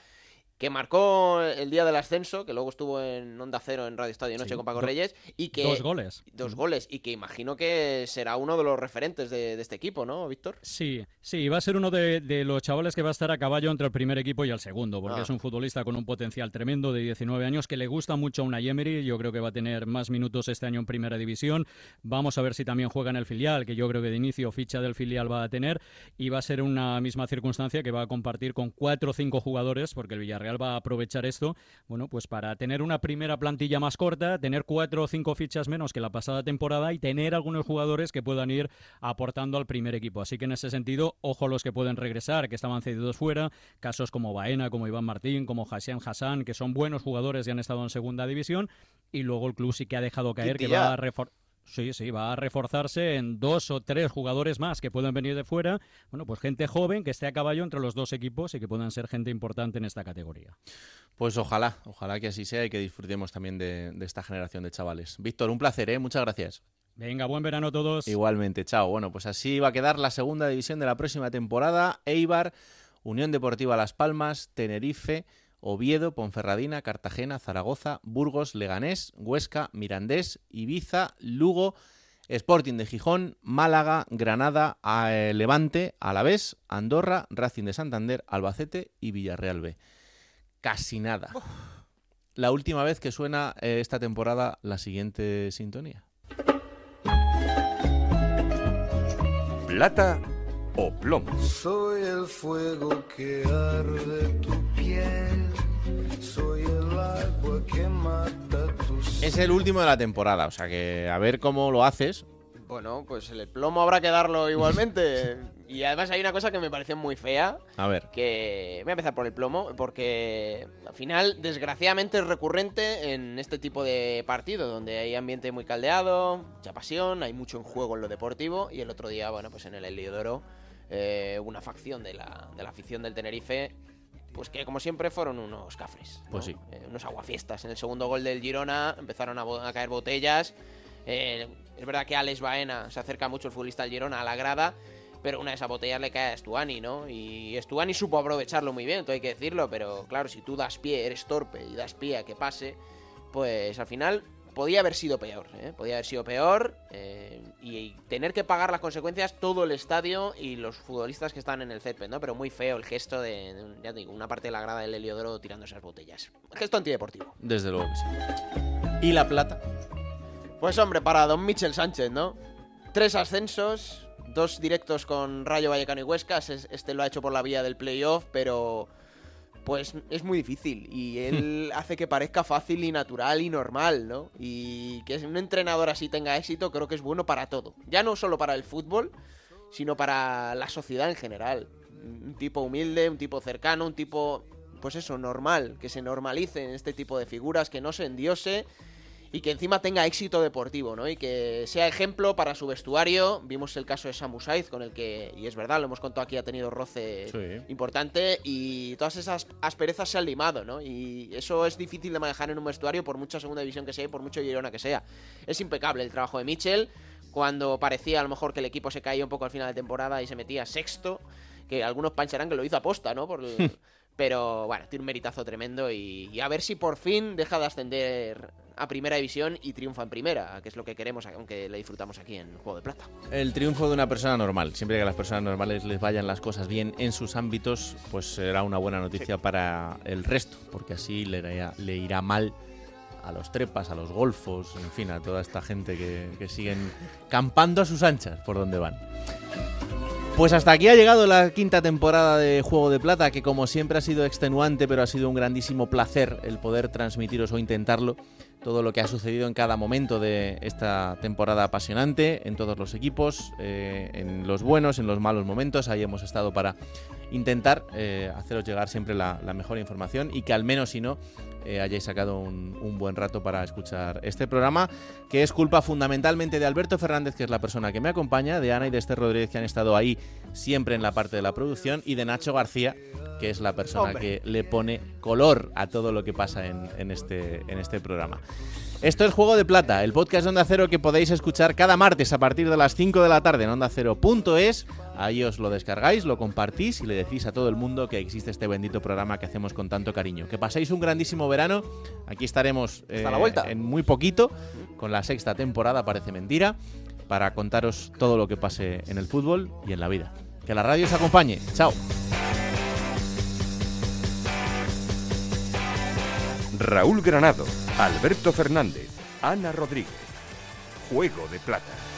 que marcó el día del ascenso, que luego estuvo en Onda Cero en Radio Estadio Noche Sí, con Paco do- Reyes, y que... dos goles. Dos goles, y que imagino que será uno de los referentes de, de este equipo, ¿no, Víctor? Sí, sí, va a ser uno de, de los chavales que va a estar a caballo entre el primer equipo y el segundo, porque Ah. es un futbolista con un potencial tremendo de 19 años que le gusta mucho a una Emery. Yo creo que va a tener más minutos este año en primera división. Vamos a ver si también juega en el filial, que yo creo que de inicio ficha del filial va a tener. Y va a ser una misma circunstancia que va a compartir con cuatro o cinco jugadores, porque el Villarreal va a aprovechar esto, bueno, pues para tener una primera plantilla más corta, tener cuatro o cinco fichas menos que la pasada temporada y tener algunos jugadores que puedan ir aportando al primer equipo. Así que en ese sentido, ojo a los que pueden regresar, que estaban cedidos fuera, casos como Baena, como Iván Martín, como Hassan Hassan, que son buenos jugadores y han estado en segunda división, y luego el club sí que ha dejado caer que va a reforzar. Sí, sí, va a reforzarse en dos o tres jugadores más que pueden venir de fuera. Bueno, pues gente joven que esté a caballo entre los dos equipos y que puedan ser gente importante en esta categoría. Pues ojalá, ojalá que así sea y que disfrutemos también de, de esta generación de chavales. Víctor, un placer, ¿eh? Muchas gracias. Venga, buen verano a todos. Igualmente, chao. Bueno, pues así va a quedar la segunda división de la próxima temporada. Eibar, Unión Deportiva Las Palmas, Tenerife, Oviedo, Ponferradina, Cartagena, Zaragoza, Burgos, Leganés, Huesca, Mirandés, Ibiza, Lugo, Sporting de Gijón, Málaga, Granada, Levante, Alavés, Andorra, Racing de Santander, Albacete y Villarreal B. Casi nada. La última vez que suena eh, esta temporada la siguiente sintonía. Plata o plomo. Soy el fuego que arde tu piel. Soy el agua que mata tu Es el último de la temporada, o sea que a ver cómo lo haces. Bueno, pues el plomo habrá que darlo igualmente. y además hay una cosa que me pareció muy fea. A ver. Que voy a empezar por el plomo, porque al final, desgraciadamente, es recurrente en este tipo de partido, donde hay ambiente muy caldeado, mucha pasión, hay mucho en juego en lo deportivo. Y el otro día, bueno, pues en el Heliodoro, eh, una facción de la, de la afición del Tenerife. Pues que como siempre fueron unos cafres. ¿no? Pues sí. Eh, unos aguafiestas. En el segundo gol del Girona empezaron a, caer botellas. Eh, es verdad que Alex Baena se acerca mucho el futbolista del Girona a la grada. pero una de esas botellas le cae a Stuani, ¿no? Y Stuani supo aprovecharlo muy bien, todo hay que decirlo, pero claro, si tú das pie, eres torpe y das pie a que pase, pues al final podía haber sido peor, ¿eh? podía haber sido peor eh, y tener que pagar las consecuencias todo el estadio y los futbolistas que están en el césped, ¿no? Pero muy feo el gesto de, de- ya te digo, una parte de la grada del Heliodoro tirando esas botellas. Gesto antideportivo. Desde luego que sí. ¿Y la plata? Pues hombre, para don Michel Sánchez, ¿no? Tres ascensos, dos directos con Rayo Vallecano y Huesca. Es- Este lo ha hecho por la vía del playoff, pero pues es muy difícil. Y él hace que parezca fácil y natural y normal, ¿no? Y que un entrenador así tenga éxito creo que es bueno para todo. Ya no solo para el fútbol, sino para la sociedad en general. Un tipo humilde, un tipo cercano, un tipo, pues eso, normal. Que se normalicen este tipo de figuras, que no se endiose y que encima tenga éxito deportivo, ¿no? Y que sea ejemplo para su vestuario. Vimos el caso de Samu Saiz, con el que, y es verdad, lo hemos contado aquí, ha tenido roce Sí. importante y todas esas asperezas se han limado, ¿no? Y eso es difícil de manejar en un vestuario por mucha segunda división que sea y por mucho Girona que sea. Es impecable el trabajo de Mitchell cuando parecía a lo mejor que el equipo se caía un poco al final de temporada y se metía sexto, que algunos pancharán que lo hizo aposta, ¿no? Por el- Pero bueno, tiene un meritazo tremendo y, y a ver si por fin deja de ascender a primera división y triunfa en primera, que es lo que queremos, aunque le disfrutamos aquí en Juego de Plata. El triunfo de una persona normal. Siempre que a las personas normales les vayan las cosas bien en sus ámbitos, pues será una buena noticia para el resto, porque así le irá, le irá mal a los trepas, a los golfos, en fin, a toda esta gente que, que siguen campando a sus anchas por donde van. Pues hasta aquí ha llegado la quinta temporada de Juego de Plata, que como siempre ha sido extenuante, pero ha sido un grandísimo placer el poder transmitiros o intentarlo todo lo que ha sucedido en cada momento de esta temporada apasionante, en todos los equipos, eh, en los buenos, en los malos momentos. Ahí hemos estado para intentar eh, haceros llegar siempre la, la mejor información y que al menos si no eh, hayáis sacado un, un buen rato para escuchar este programa, que es culpa fundamentalmente de Alberto Fernández, que es la persona que me acompaña, de Ana y de Esther Rodríguez, que han estado ahí siempre en la parte de la producción, y de Nacho García, que es la persona Hombre. que le pone color a todo lo que pasa en, en este, en este programa. Esto es Juego de Plata, el podcast de Onda Cero que podéis escuchar cada martes a partir de las 5 de la tarde en ondacero.es. Ahí os lo descargáis, lo compartís y le decís a todo el mundo que existe este bendito programa que hacemos con tanto cariño. Que paséis un grandísimo verano. Aquí estaremos eh, la vuelta. en muy poquito con la sexta temporada, parece mentira, para contaros todo lo que pase en el fútbol y en la vida. Que la radio os acompañe. Chao. Raúl Granado, Alberto Fernández, Ana Rodríguez. Juego de Plata.